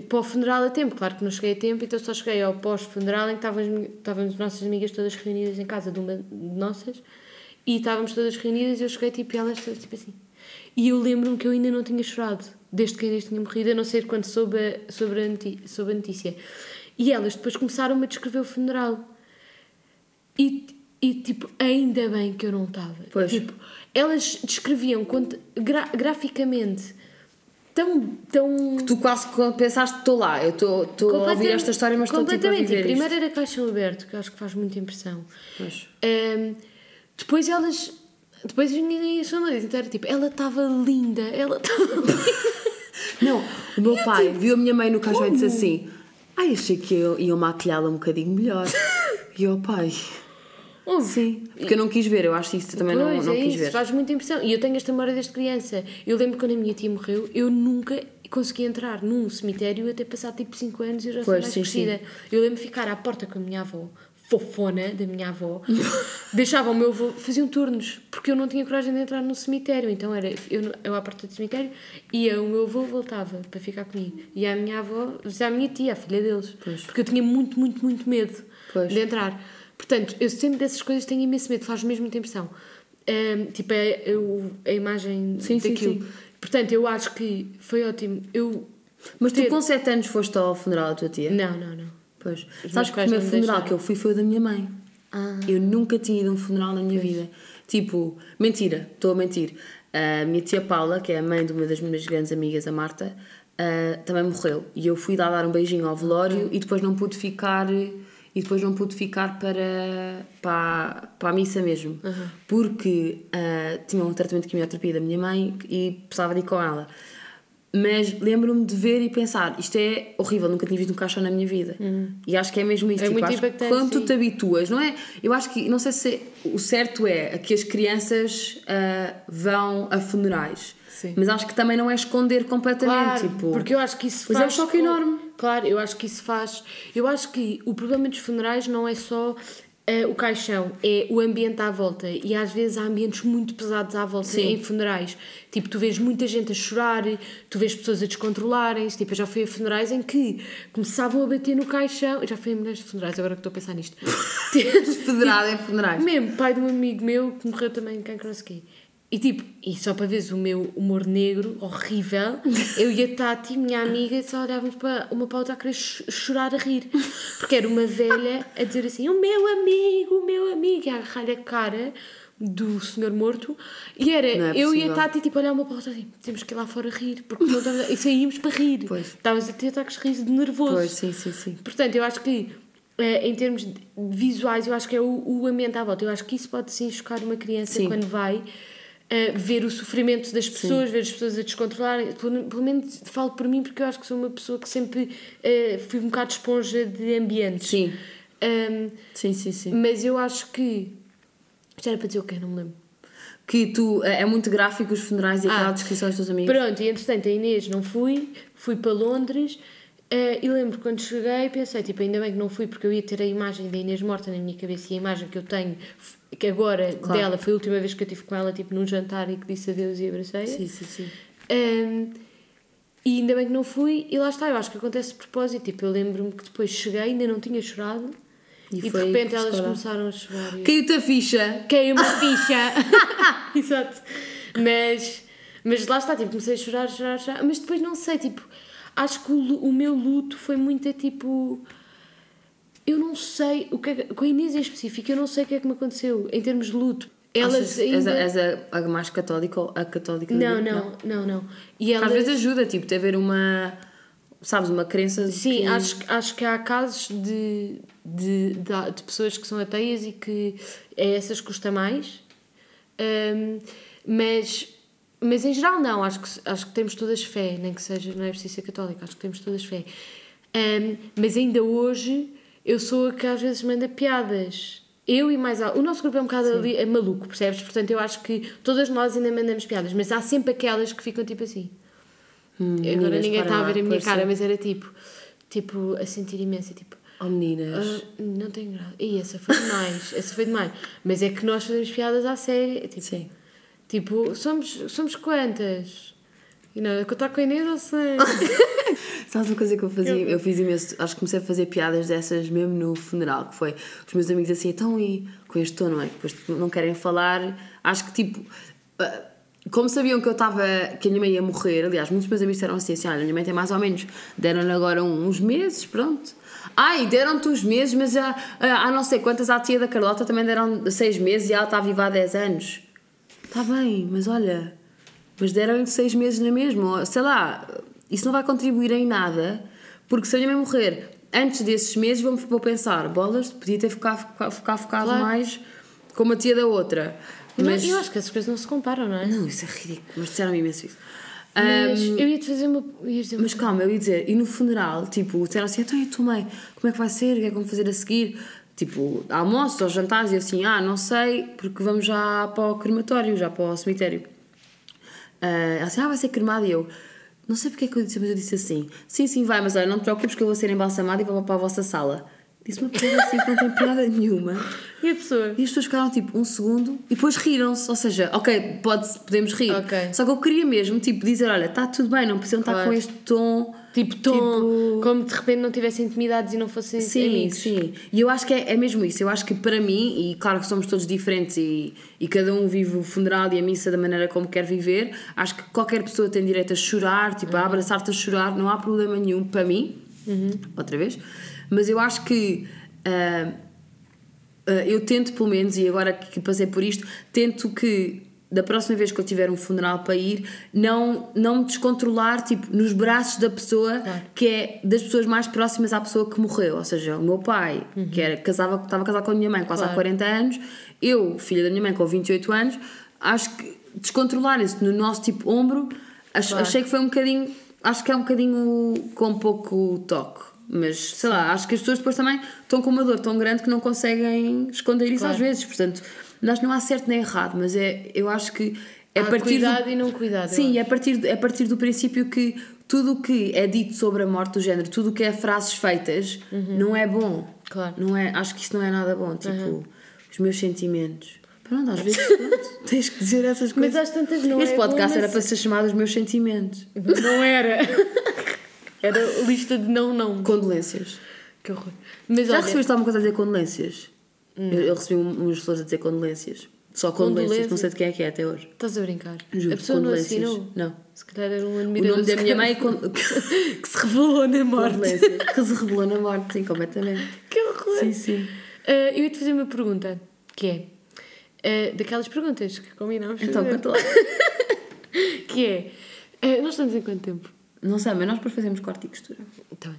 para o funeral a tempo, claro que não cheguei a tempo, então só cheguei ao pós-funeral em que estavam as nossas amigas todas reunidas em casa de uma de nossas e estávamos todas reunidas e eu cheguei tipo, e elas todas tipo assim. E eu lembro-me que eu ainda não tinha chorado, desde que a Inês tinha morrido, a não ser quando soube a, sobre, a sobre a notícia. E elas depois começaram a descrever o funeral. E, e tipo, ainda bem que eu não estava. Pois. Tipo, elas descreviam gra- graficamente tão. tão Tu quase que pensaste, estou lá, eu estou a ouvir esta história, mas estou tipo a completamente. viver primeiro era caixão aberto, que acho que faz muita impressão. Pois. Ahm, depois elas. Depois as minhas famílias então era tipo, ela estava linda, ela estava linda. Não, o meu pai viu a minha mãe no caixão e disse assim: Ai, achei que eu ia maquilhá-la um bocadinho melhor. e o pai. Sim, porque eu não quis ver, eu acho que isso também não, Pois, não é quis isso, ver. faz muita impressão. E eu tenho esta memória desde criança. Eu lembro quando a minha tia morreu, eu nunca consegui entrar num cemitério até passar tipo 5 anos e eu já Pois, mais sim, crescida. Eu lembro de ficar à porta com a minha avó, fofona da minha avó, deixava o meu avô, faziam turnos, porque eu não tinha coragem de entrar no cemitério, então era eu, eu à porta do cemitério, ia o meu avô voltava para ficar comigo, e a minha avó, já a minha tia, a filha deles, Pois. porque eu tinha muito, muito, muito medo Pois. de entrar. Portanto, eu sempre dessas coisas tenho imenso medo, faz mesmo impressão. Ahm, tipo, a, a, a imagem Sim, sim, daquilo. sim. Portanto, eu acho que foi ótimo. Eu. Mas tu ter- com 7 anos foste ao funeral da tua tia? Não, não, não. Pois. Os Sabes que o primeiro funeral deixaram. que eu fui foi o da minha mãe. Ah. Eu nunca tinha ido a um funeral na minha vida. Tipo, mentira, estou a mentir. A minha tia Paula, que é a mãe de uma das minhas grandes amigas, a Marta, ah, também morreu. E eu fui lá dar um beijinho ao velório e depois não pude ficar. E depois não pude ficar para, para, para a missa mesmo. Porque ah, tinha um tratamento de quimioterapia da minha mãe e precisava de ir com ela. Mas lembro-me de ver e pensar, isto é horrível, nunca tinha visto um caixão na minha vida. E acho que é mesmo isso. É tipo, muito acho que quando tu te habituas, não é? Eu acho que, não sei se o certo é que as crianças ah, vão a funerais. Sim. Mas acho que também não é esconder completamente. Claro, tipo, porque eu acho que isso Pois é um faz. choque enorme. Claro, eu acho que isso faz. Eu acho que o problema dos funerais não é só eh, o caixão, é o ambiente à volta. E às vezes há ambientes muito pesados à volta Sim. em funerais. Tipo, tu vês muita gente a chorar, tu vês pessoas a descontrolarem-se. Tipo, eu já fui a funerais em que começavam a bater no caixão. Eu já fui a milhares de funerais, agora que estou a pensar nisto. federado em funerais. Mesmo, pai de um amigo meu que morreu também de cancro, quê. E tipo, e só para veres o meu humor negro, horrível, eu e a Tati, minha amiga, só olhávamos para uma para a outra a querer ch- chorar a rir. Porque era uma velha a dizer assim: o meu amigo, o meu amigo, e a agarrar a cara do senhor morto. E era é eu e a. Tati, tipo, olhar uma para a outra assim: temos que ir lá fora rir, porque não estamos. a-" E saímos para rir. Estávamos a ter ataques de riso de nervoso. Pois, sim, sim, sim. Portanto, eu acho que eh, em termos de- visuais, eu acho que é o, o ambiente à volta. Eu acho que isso pode sim chocar uma criança Sim. quando vai eh, ver o sofrimento das pessoas, ver as pessoas a descontrolarem. Pelo, pelo menos falo por mim, porque eu acho que sou uma pessoa que sempre eh, fui um bocado esponja de ambientes. Sim, Ahm, sim, sim, sim. mas eu acho que. Isto era para dizer o quê? Não me lembro. Que tu, é é muito gráfico os funerais e aquela Ah, descrição dos teus amigos. Pronto, e entretanto a Inês não fui, fui para Londres eh, e lembro quando cheguei pensei, tipo, ainda bem que não fui porque eu ia ter a imagem da Inês morta na minha cabeça e a imagem que eu tenho, que agora Claro. dela foi a última vez que eu estive com ela, tipo, num jantar e que disse adeus e abracei. Sim, sim, sim. Um, e ainda bem que não fui, e lá está, eu acho que acontece de propósito. Tipo, eu lembro-me que depois cheguei, ainda não tinha chorado, E e, de repente elas escolar. começaram a chorar. Caiu-te a ficha. caiu uma ficha. Exato. Mas, mas lá está, tipo, comecei a chorar, chorar, chorar. Mas depois não sei, tipo, acho que o, o meu luto foi muito tipo. Eu não sei o que é que, com a Inês em específico, eu não sei o que é que me aconteceu em termos de luto. Achas- és, ainda. a, és a, a mais católica ou a católica? Não, grupo? não, não, não. E. Às vezes ajuda, tipo, ter haver uma, sabes, uma crença Sim, que- acho, que- acho que há casos de, de, de, de pessoas que são ateias e que a essas custa mais. Hum, mas, mas em geral não, acho que, acho que temos todas fé, nem que seja, não é preciso ser católica, acho que temos todas fé. Hum, mas ainda hoje eu sou a que às vezes manda piadas. Eu e mais O nosso grupo é um bocado ali, é maluco, percebes? Portanto, eu acho que todas nós ainda mandamos piadas, mas há sempre aquelas que ficam tipo assim. Hum, Agora ninguém está a ver a minha cara, sim. mas era tipo, tipo, a sentir imensa, tipo, Oh meninas. ah, não tem graça. E essa foi demais, essa foi demais. Mas é que nós fazemos piadas à série, tipo, Sim. tipo somos, somos quantas? E não, contar com a Inês ou sei? Sabes uma coisa que eu fazia? Eu fiz imenso. Acho que comecei a fazer piadas dessas mesmo no funeral, que foi os meus amigos assim, então e com este tom, não é? Depois não querem falar. Acho que tipo. ah, Como sabiam que eu estava. que a minha mãe ia morrer, aliás, muitos meus amigos disseram assim, assim: olha, a minha mãe tem mais ou menos. deram-lhe agora uns meses, pronto. Ai, deram-te uns meses, mas já ah, há não sei quantas, à tia da Carlota também deram seis meses e ela está viva há 10 anos. Está bem, mas olha, mas deram-lhe seis meses na mesma, sei lá, isso não vai contribuir em nada, porque se a minha mãe morrer antes desses meses, vou, vou pensar, bolas, podia ter ficado, ficado, focado Claro. mais como a tia da outra. Não, Mas, eu acho que essas coisas não se comparam, não é? não, isso é ridículo, mas disseram-me imenso isso. Mas Ahm, eu ia-te fazer uma. Ia dizer uma mas calma, eu ia dizer, e no funeral, tipo, disseram assim, então e a tua mãe, como é que vai ser, o que é que vamos fazer a seguir? Tipo, almoços ou jantares, e eu assim, ah, não sei, porque vamos já para o crematório, já para o cemitério. Ah, ela assim, ah, vai ser cremado, e eu, não sei porque é que eu disse, mas eu disse assim, sim, sim, vai, mas olha, não te preocupes que eu vou ser embalsamada e vou para a vossa sala. Disse uma coisa assim que não tem piada nenhuma. E a pessoa? E as pessoas ficaram tipo um segundo e depois riram-se. Ou seja, ok, pode, podemos rir. Ok. Só que eu queria mesmo tipo, dizer: olha, está tudo bem, não precisam estar Claro. com este tom. Tipo, tom, Tipo- como de repente não tivessem intimidades e não fossem Sim, amigos. sim. E eu acho que é, é mesmo isso. Eu acho que para mim, e claro que somos todos diferentes e, e cada um vive o funeral e a missa da maneira como quer viver, acho que qualquer pessoa tem direito a chorar, tipo, a abraçar-te a chorar, não há problema nenhum para mim. Outra vez. Mas eu acho que. ah, eu tento, pelo menos, e agora que passei por isto, tento que da próxima vez que eu tiver um funeral para ir, não, não me descontrolar tipo, nos braços da pessoa que é das pessoas mais próximas à pessoa que morreu. Ou seja, o meu pai, que era, casava, estava casado com a minha mãe quase há Claro. 40 anos, eu, filha da minha mãe com 28 anos, acho que descontrolar isso no nosso tipo ombro, ach- Claro. achei que foi um bocadinho, acho que é um bocadinho com pouco toque. Mas sei lá, acho que as pessoas depois também estão com uma dor tão grande que não conseguem esconder isso Claro. às vezes. Portanto, que não há certo nem errado, mas é, eu acho que é partir cuidado do, e não cuidado. Sim, é partir, é a partir do princípio que tudo o que é dito sobre a morte do género, tudo o que é frases feitas, não é bom. Uhum. Claro. Não é, acho que isso não é nada bom. Tipo, os meus sentimentos. Pronto, às vezes pronto, tens que dizer essas coisas. Mas às tantas não Este é podcast bom, era mas- para ser chamado Os Meus Sentimentos. Não era. Era lista de não, não. Condolências. Que horror. Mas Já olha, recebeste alguma coisa a dizer condolências? Eu, eu recebi um- umas flores a dizer condolências. Só condolências, não sei de quem é que é até hoje. estás a brincar? Juro, a pessoa não condolências. assinou? Não. Se calhar era um O admirador. nome da minha mãe é que se revelou na morte. Que se revelou na morte, sim, completamente. Que horror. Sim, sim. Ah, eu ia-te fazer uma pergunta, que é... ah, daquelas perguntas que combinámos Então, conta lá. Que é... ah, nós estamos em quanto tempo? Não sei, mas nós depois fazemos corte e costura. Tá bem.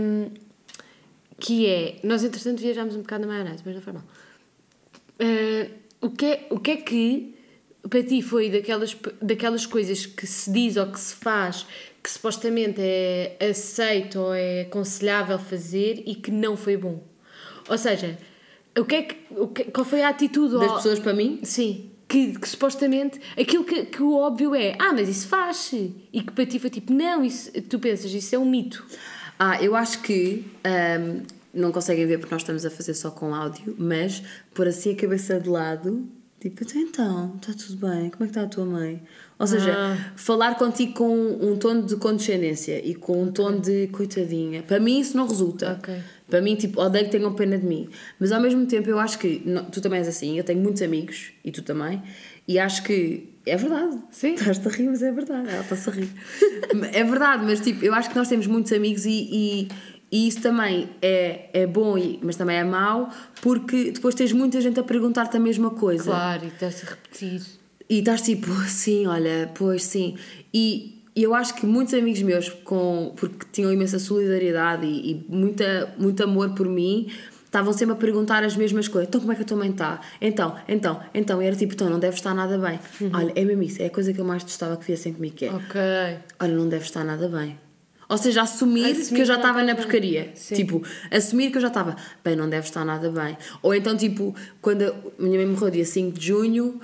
Hum, que é. Nós, entretanto, viajámos um bocado na maionese, mas não foi mal. Ah, o, que é, o que é que para ti foi daquelas, daquelas coisas que se diz ou que se faz que supostamente é aceito ou é aconselhável fazer e que não foi bom? Ou seja, o que é que, o que- qual foi a atitude Das pessoas para mim? Sim, que, que supostamente aquilo que, que o óbvio é, ah, mas isso faz-se. E que para ti foi tipo, não, isso, tu pensas, isso é um mito. Ah, eu acho que ahm, não conseguem ver porque nós estamos a fazer só com áudio, mas pôr assim a cabeça de lado, tipo, "Então, então, está tudo bem, como é que está a tua mãe? Ou seja, Ah. falar contigo com um tom de condescendência e com um tom de coitadinha. Para mim isso não resulta. Ok. Para mim, tipo, odeio que tenham pena de mim. Mas ao mesmo tempo eu acho que não- tu também és assim, eu tenho muitos amigos e tu também, e acho que é verdade. Sim. Estás-te a rir, mas é verdade. Ela está-se a rir. é verdade, mas tipo, eu acho que nós temos muitos amigos e, e, e isso também é, é bom, e- mas também é mau, porque depois tens muita gente a perguntar-te a mesma coisa. Claro, e estás a repetir. E estás tipo, sim, olha, pois sim. E eu acho que muitos amigos meus, com, porque tinham imensa solidariedade e, e muita, muito amor por mim, estavam sempre a perguntar as mesmas coisas. Então, como é que a tua mãe está? Então, então, então. E era tipo, então, não deve estar nada bem. Olha, é mesmo isso, é a coisa que eu mais gostava que fizessem comigo, que é, Ok. olha, não deve estar nada bem. Ou seja, assumir, Assumir que eu já estava na porcaria. Sim. Tipo, assumir que eu já estava, bem, não deve estar nada bem. Ou então, tipo, quando a minha mãe morreu dia 5 de junho,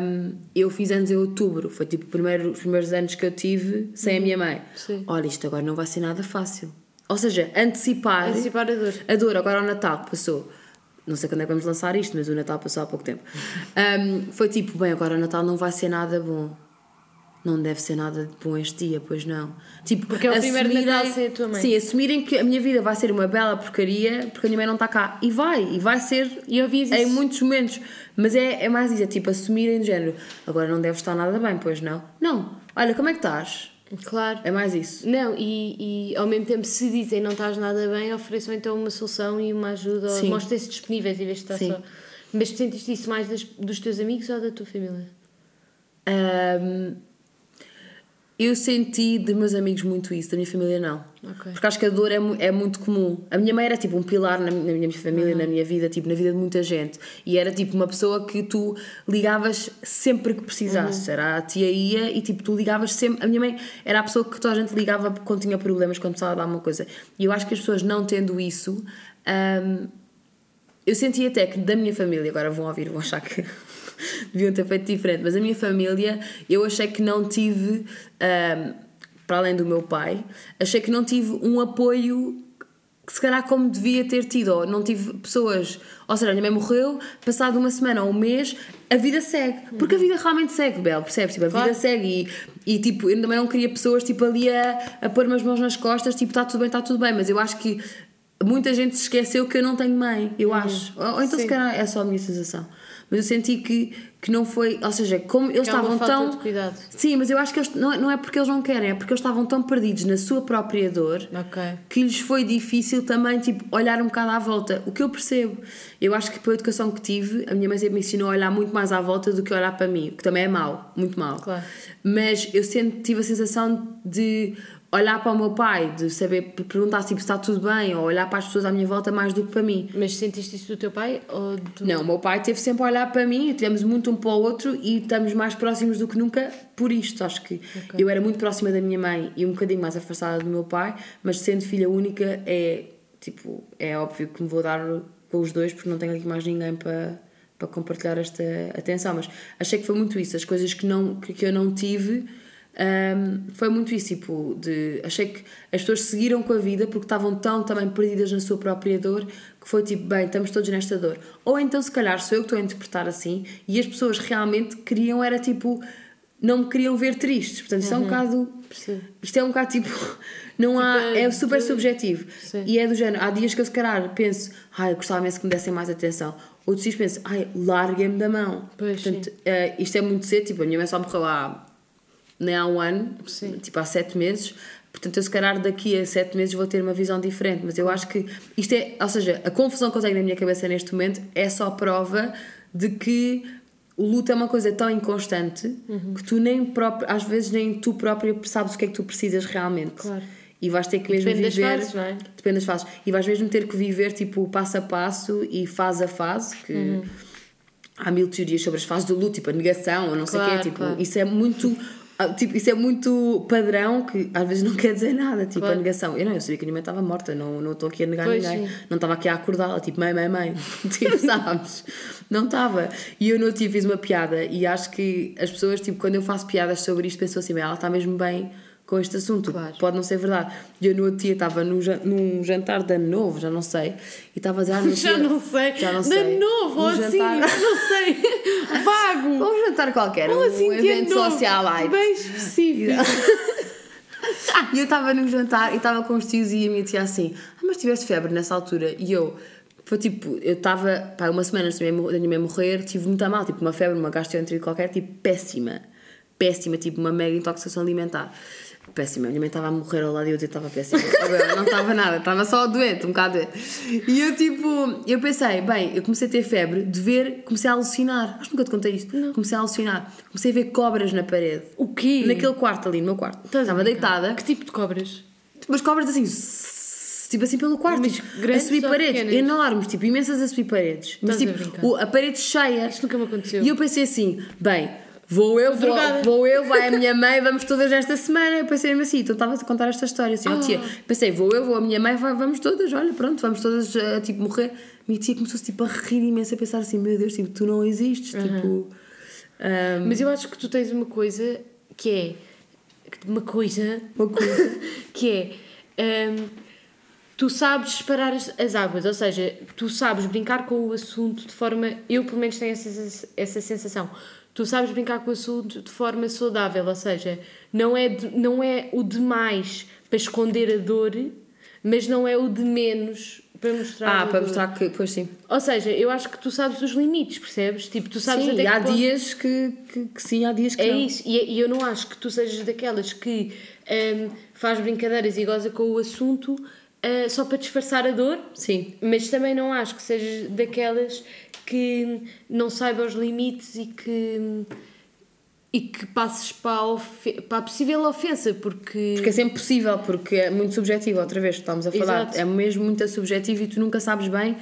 hum, eu fiz anos em outubro. Foi tipo primeiro- os primeiros anos que eu tive sem a minha mãe. Uhum. Sim. Olha, isto agora não vai ser nada fácil. Ou seja, antecipar, Antecipar a dor. a dor. Agora o Natal passou. Não sei quando é que vamos lançar isto, mas o Natal passou há pouco tempo. Hum, foi tipo, bem, agora o Natal não vai ser nada bom. Não deve ser nada de bom este dia, pois não. Tipo, Porque é o primeiro Natal sem a tua mãe. Sim, assumirem que a minha vida vai ser uma bela porcaria porque a minha mãe não está cá. E vai, e vai ser E ouvias em isso? muitos momentos. Mas é, é mais isso, é tipo assumirem de género. Agora não deve estar nada bem, pois não? Não. Olha, como é que estás? Claro. É mais isso. Não, e, e ao mesmo tempo, se dizem não estás nada bem, ofereçam então uma solução e uma ajuda, ou mostrem-se disponíveis em vez de estar Sim. só. Mas tu sentiste isso mais das- dos teus amigos ou da tua família? Ahm, eu senti dos meus amigos muito isso, da minha família não. Ok. Porque acho que a dor é, é muito comum. A minha mãe era tipo um pilar na, na minha família, Uhum. na minha vida, tipo na vida de muita gente. E era tipo uma pessoa que tu ligavas sempre que precisasses. Uhum. Era a tia ia e tipo tu ligavas sempre. A minha mãe era a pessoa que toda a gente ligava quando tinha problemas, quando precisava de alguma coisa. E eu acho que as pessoas não tendo isso. ahm, eu senti até que da minha família, agora vão ouvir, vão achar que deviam ter feito diferente, mas a minha família, eu achei que não tive, ahm, para além do meu pai, achei que não tive um apoio que se calhar como devia ter tido, ou não tive pessoas, ou seja, a minha mãe morreu, passado uma semana ou um mês, a vida segue. Porque a vida realmente segue, Bel, percebes? Tipo, a Claro. vida segue e, e tipo, eu também não queria pessoas tipo ali a, a pôr-me as mãos nas costas, tipo, está tudo bem, está tudo bem, mas eu acho que muita gente se esqueceu que eu não tenho mãe, eu acho. Ou, ou então se Sim. calhar é só a minha sensação. Mas eu senti que, que não foi, ou seja, como eles É estavam tão. de cuidado. Sim, mas eu acho que eles, não, é- não é porque eles não querem, é porque eles estavam tão perdidos na sua própria dor Ok. que lhes foi difícil também tipo, olhar um bocado à volta. O que eu percebo. Eu acho que pela educação que tive, a minha mãe sempre me ensinou a olhar muito mais à volta do que olhar para mim, que também é mau, muito mau. Claro. Mas eu sempre tive a sensação de olhar para o meu pai, de saber perguntar tipo, se está tudo bem, ou olhar para as pessoas à minha volta mais do que para mim. Mas sentiste isso do teu pai? Ou do... Não, o meu pai teve sempre a olhar para mim, tivemos muito um para o outro e estamos mais próximos do que nunca por isto. Acho que eu era muito próxima da minha mãe e um bocadinho mais afastada do meu pai, mas sendo filha única é tipo, é óbvio que me vou dar com os dois porque não tenho aqui mais ninguém para, para compartilhar esta atenção. Mas achei que foi muito isso, as coisas que, não, que, que eu não tive. Hum, foi muito isso, tipo, de, achei que as pessoas seguiram com a vida porque estavam tão também perdidas na sua própria dor que foi tipo, bem, estamos todos nesta dor. Ou então, se calhar, sou eu que estou a interpretar assim e as pessoas realmente queriam, era tipo, não me queriam ver tristes. Portanto, isto é um bocado. Percebo. Isto é um bocado tipo. Não há. Tipo, É super de- subjetivo. Sim. E é do género. Há dias que eu, se calhar, penso, ai, eu gostava mesmo que me dessem mais atenção. Outros dias penso, ai, larguem-me da mão. Pois, Portanto, eh, isto é muito cedo. Tipo, a minha mãe só morreu há. Nem há um ano, Sim. tipo há sete meses. Portanto, eu se calhar daqui a sete meses vou ter uma visão diferente. Mas eu acho que isto é. Ou seja, a confusão que eu tenho na minha cabeça neste momento é só prova de que o luto é uma coisa tão inconstante Uhum. que tu nem próprio, às vezes nem tu própria sabes o que é que tu precisas realmente. Claro. E vais ter que mesmo Depende das viver. fases, não é? Depende das fases. E vais mesmo ter que viver tipo passo a passo e fase a fase, que Uhum. há mil teorias sobre as fases do luto, tipo a negação, ou não sei o Claro, quê. Tipo, claro. isso é muito. Ah, Tipo, isso é muito padrão que às vezes não quer dizer nada, tipo Claro. a negação. Eu não, eu sabia que a minha mãe estava morta, não não estou aqui a negar Pois, ninguém, sim. não estava aqui a acordá-la, tipo mãe, mãe, mãe, tipo, sabes? Não estava. E eu no outro dia fiz uma piada e acho que as pessoas, tipo, quando eu faço piadas sobre isto, pensam assim, "Bem, ela está mesmo bem com este assunto, Claro. pode não ser verdade. E eu no outro dia estava num, num jantar de ano novo, já não sei, e estava a dizer, ah, Já não sei. já não De sei. novo, Um ou assim, jantar- não sei. Vago. Um jantar qualquer, Ou um assim, de evento novo. social light. Bem específico. E eu estava num jantar e estava com os tios e a minha tia assim, ah, mas tiveste febre nessa altura? E eu, foi tipo, eu estava, pá, uma semana antes da minha, morrer, tive muito mal, tipo uma febre, uma gastroenterite qualquer, tipo péssima. Péssima, tipo uma mega intoxicação alimentar. Péssima, a minha mãe estava a morrer ao lado e eu estava péssima. Agora, não estava nada, estava só doente, um bocado doente. E eu tipo, eu pensei, bem, eu comecei a ter febre de ver, comecei a alucinar. Acho que nunca te contei isto. Comecei a alucinar. Comecei a ver cobras na parede. O quê? Naquele quarto ali, no meu quarto. Estás a Estava deitada. Que tipo de cobras? Umas cobras assim, tipo assim pelo quarto, Mas tipo, a subir paredes, pequenas? enormes, tipo, imensas a subir paredes. Mas Estás a tipo, o- a parede cheia. Isto nunca me aconteceu. E eu pensei assim, bem, vou eu, vou, vou eu, vai a minha mãe, vamos todas esta semana. Eu pensei mesmo assim, então estava a contar esta história assim, ao tia. Ah. Pensei, vou eu, vou a minha mãe, vai, vamos todas, olha, pronto, vamos todas, eh, tipo, morrer. Minha tia começou-se, tipo, a rir imenso, a pensar assim, meu Deus, tipo, tu não existes, tipo... ahm, Mas eu acho que tu tens uma coisa que é. Uma coisa. Uma coisa. que é. hum, tu sabes separar as, as águas, ou seja, tu sabes brincar com o assunto de forma. Eu, pelo menos, tenho essa, essa sensação. Tu sabes brincar com o assunto de forma saudável, ou seja, não é, de- não é o demais para esconder a dor, mas não é o de menos para mostrar. ah, a para dor. mostrar que, pois sim. Ou seja, eu acho que tu sabes os limites, percebes? Tipo, tu sabes sim, até que há ponto- dias que, que, que sim, há dias que é não. isso, e, e eu não acho que tu sejas daquelas que hum, faz brincadeiras e goza com o assunto ah, só para disfarçar a dor, Sim. mas também não acho que sejas daquelas que não saiba os limites e que, e que passes para a, para a possível ofensa, porque. Porque é sempre possível, porque é muito subjetivo, outra vez, estamos a falar. Exato. É mesmo muito subjetivo e tu nunca sabes bem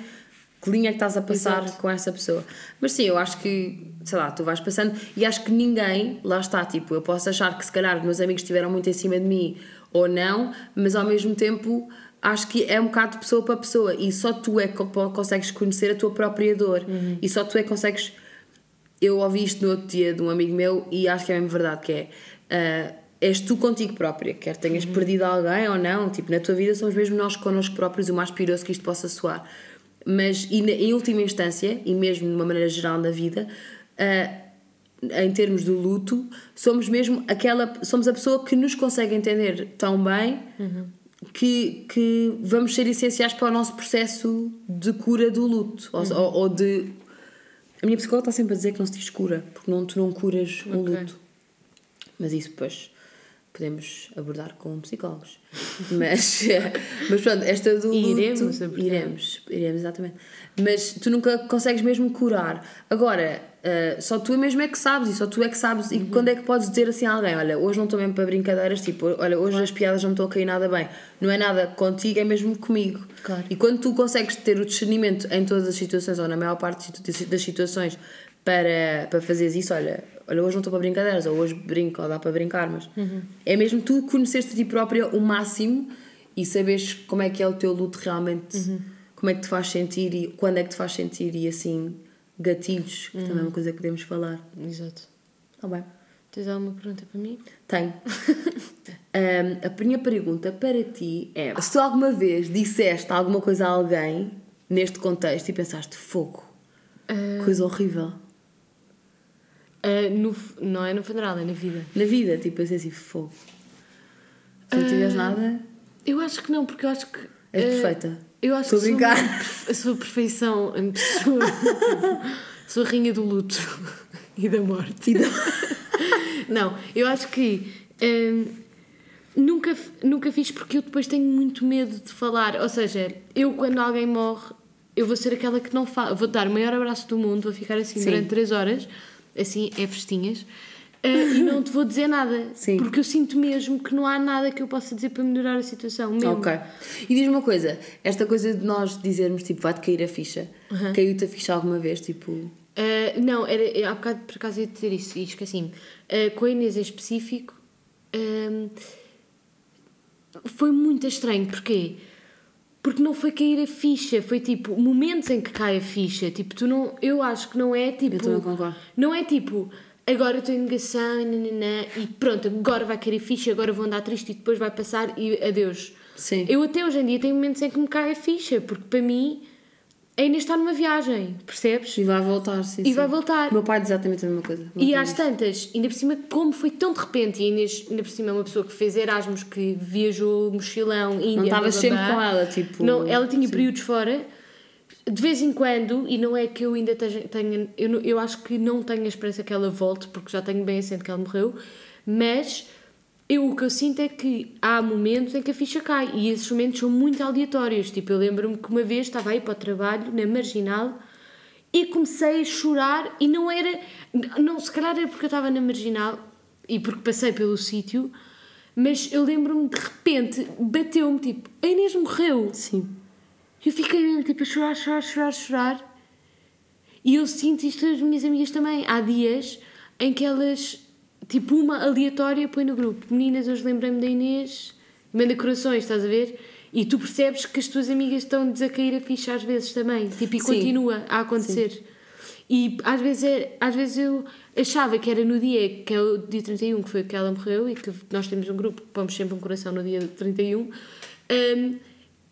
que linha é que estás a passar Exato. com essa pessoa. Mas sim, eu acho que, sei lá, tu vais passando e acho que ninguém, lá está, tipo, eu posso achar que se calhar os meus amigos estiveram muito em cima de mim ou não, mas ao mesmo tempo acho que é um bocado de pessoa para pessoa. E só tu é que co- consegues conhecer a tua própria dor. E só tu é que consegues. Eu ouvi isto no outro dia de um amigo meu e acho que é mesmo verdade, que é ah, és tu contigo própria, quer tenhas perdido alguém ou não, tipo, na tua vida somos mesmo nós connosco próprios, o mais piroso que isto possa soar. Mas, e na- em última instância, e mesmo de uma maneira geral na vida, ah, em termos do luto, somos mesmo aquela, somos a pessoa que nos consegue entender tão bem que, que vamos ser essenciais para o nosso processo de cura do luto, ou, ou, ou de... A minha psicóloga está sempre a dizer que não se diz cura, porque não, tu não curas um Ok. luto. Mas isso depois podemos abordar com psicólogos. mas, mas pronto, esta do luto... Iremos abordar. Iremos, iremos, exatamente. Mas tu nunca consegues mesmo curar. Agora, ah, só tu mesmo é que sabes, e só tu é que sabes. Uhum. E quando é que podes dizer assim a alguém: Olha, hoje não estou mesmo para brincadeiras, tipo, olha, hoje as piadas não me estão a cair nada bem. Não é nada contigo, é mesmo comigo. Claro. E quando tu consegues ter o discernimento em todas as situações, ou na maior parte das situações, para, para fazeres isso, olha, olha, hoje não estou para brincadeiras, ou hoje brinco, ou dá para brincar, mas é mesmo tu conheceres-te a ti própria o máximo e saberes como é que é o teu luto realmente, como é que te faz sentir e quando é que te faz sentir e assim, gatilhos, que também é uma coisa que podemos falar. Exato. Está bem. Tens alguma pergunta para mim? Tenho. Ahm, a minha pergunta para ti é: se tu alguma vez disseste alguma coisa a alguém neste contexto e pensaste fogo, coisa horrível, Ah, no, não é no funeral, é na vida. na vida, tipo assim, assim fogo. Se não tiveres nada, Eu acho que não, porque eu acho que. és ah, perfeita. Eu acho Estou a que sou a sua perfeição em pessoa. sou a rainha do luto e da morte. E da- Não, eu acho que hum, nunca, nunca fiz porque eu depois tenho muito medo de falar. Ou seja, eu quando alguém morre, eu vou ser aquela que não fala. Vou dar o maior abraço do mundo, vou ficar assim Sim. durante 3 horas, assim, é festinhas. ah, e não te vou dizer nada. Sim. Porque eu sinto mesmo que não há nada que eu possa dizer para melhorar a situação. Mesmo. Ok. E diz-me uma coisa: esta coisa de nós dizermos tipo, vai-te cair a ficha, caiu-te a ficha alguma vez? Tipo, Uh, não, era, há bocado por acaso ia dizer isso e esqueci-me. Uh, com a Inês em específico, um, foi muito estranho. Porquê? Porque não foi cair a ficha, foi tipo momentos em que cai a ficha. Tipo, tu não. Eu acho que não é tipo. Eu também concordo. Não é tipo. Agora estou em negação nananã, e pronto, agora vai cair a ficha, agora vou andar triste e depois vai passar e adeus. Sim. Eu até hoje em dia tenho momentos em que me cai a ficha, porque para mim a Inês está numa viagem, percebes? e vai voltar, sim. E sim. vai voltar. O meu pai diz exatamente a mesma coisa. E às tantas, ainda por cima, como foi tão de repente, e a Inês, ainda por cima, é uma pessoa que fez Erasmus, que viajou mochilão, Índia, Não blá, sempre com ela, tipo. Não, ela tinha períodos fora, de vez em quando, e não é que eu ainda tenha, eu, eu acho que não tenho a esperança que ela volte, porque já tenho bem assente que ela morreu, mas eu, o que eu sinto é que há momentos em que a ficha cai, e esses momentos são muito aleatórios. Tipo, eu lembro-me que uma vez estava aí para o trabalho, na Marginal, e comecei a chorar, e não era. Não, se calhar era porque eu estava na Marginal e porque passei pelo sítio, mas eu lembro-me de repente, bateu-me tipo, a Inês morreu. Sim. Eu fiquei mesmo tipo a chorar, chorar, chorar, chorar. E eu sinto isto das minhas amigas também. Há dias em que elas, tipo uma aleatória, põe no grupo: Meninas, hoje lembrei-me da Inês, manda corações, estás a ver? E tu percebes que as tuas amigas estão-nos a cair a ficha às vezes também. Tipo, e Sim. continua a acontecer. E às vezes, é, às vezes eu achava que era no dia, que é o dia 31, que foi que ela morreu, e que nós temos um grupo que pomos sempre um coração no dia 31. Um,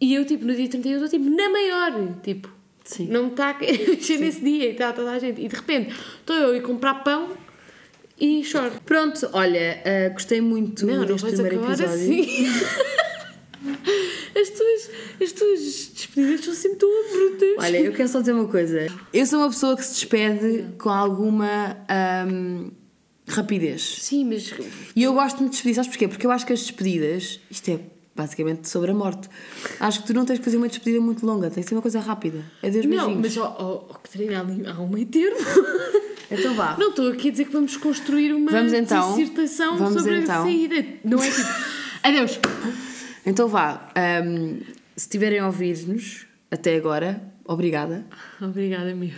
e eu, tipo, no dia 31 estou, tipo, na maior, tipo, Sim. não me está a mexer nesse dia, e está toda a gente. E de repente, estou eu a ir comprar pão e choro. Pronto, olha, ah, gostei muito Não, não deste vais primeiro episódio. assim. As tuas, as tuas despedidas são sempre tão abruptas. Olha, eu quero só dizer uma coisa. Eu sou uma pessoa que se despede com alguma ahm, rapidez. Sim, mas E eu gosto de me despedir, sabes porquê? Porque eu acho que as despedidas, isto é basicamente sobre a morte. Acho que tu não tens que fazer uma despedida muito longa, tem que ser uma coisa rápida. Adeus, Não, beijinhos. mas ó, ó, ó, Catarina, ali há um meio termo. Então vá. Não estou aqui a dizer que vamos construir uma Vamos então. dissertação Vamos sobre então. a saída. Não é tipo. Adeus! Então vá. ahm, se tiverem a ouvir-nos até agora, obrigada. Obrigada mesmo.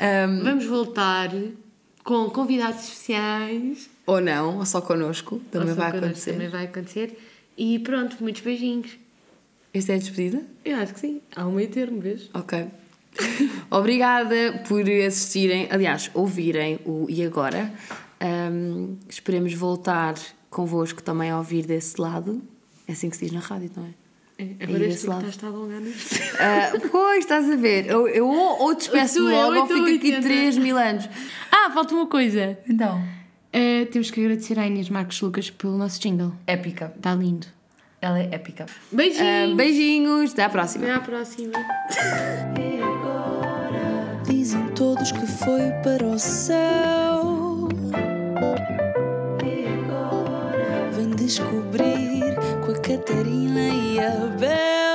Ahm, Vamos voltar com convidados especiais. ou não, ou só connosco, também vai connosco, acontecer. Também vai acontecer. E pronto, muitos beijinhos. Esta é a despedida? Eu acho que sim. Há um meio termo, vês? Ok. Obrigada por assistirem, aliás, ouvirem o E Agora. Ahm, esperemos voltar convosco também a ouvir desse lado. É assim que se diz na rádio, não é? É, Agora este que lado. estás a alongar. Ah, pois, estás a ver. Eu, eu ou, ou despeço Tu é logo ou fico aqui 880. 3 mil anos. Ah, falta uma coisa. Então. Uh, temos que agradecer à Inês Marcos Lucas pelo nosso jingle. Épica. Está lindo. Ela é épica. Beijinhos. Ah, beijinhos, até à próxima. Até à próxima. Dizem todos que foi para o céu. Vem descobrir com a Catarina e a Bel.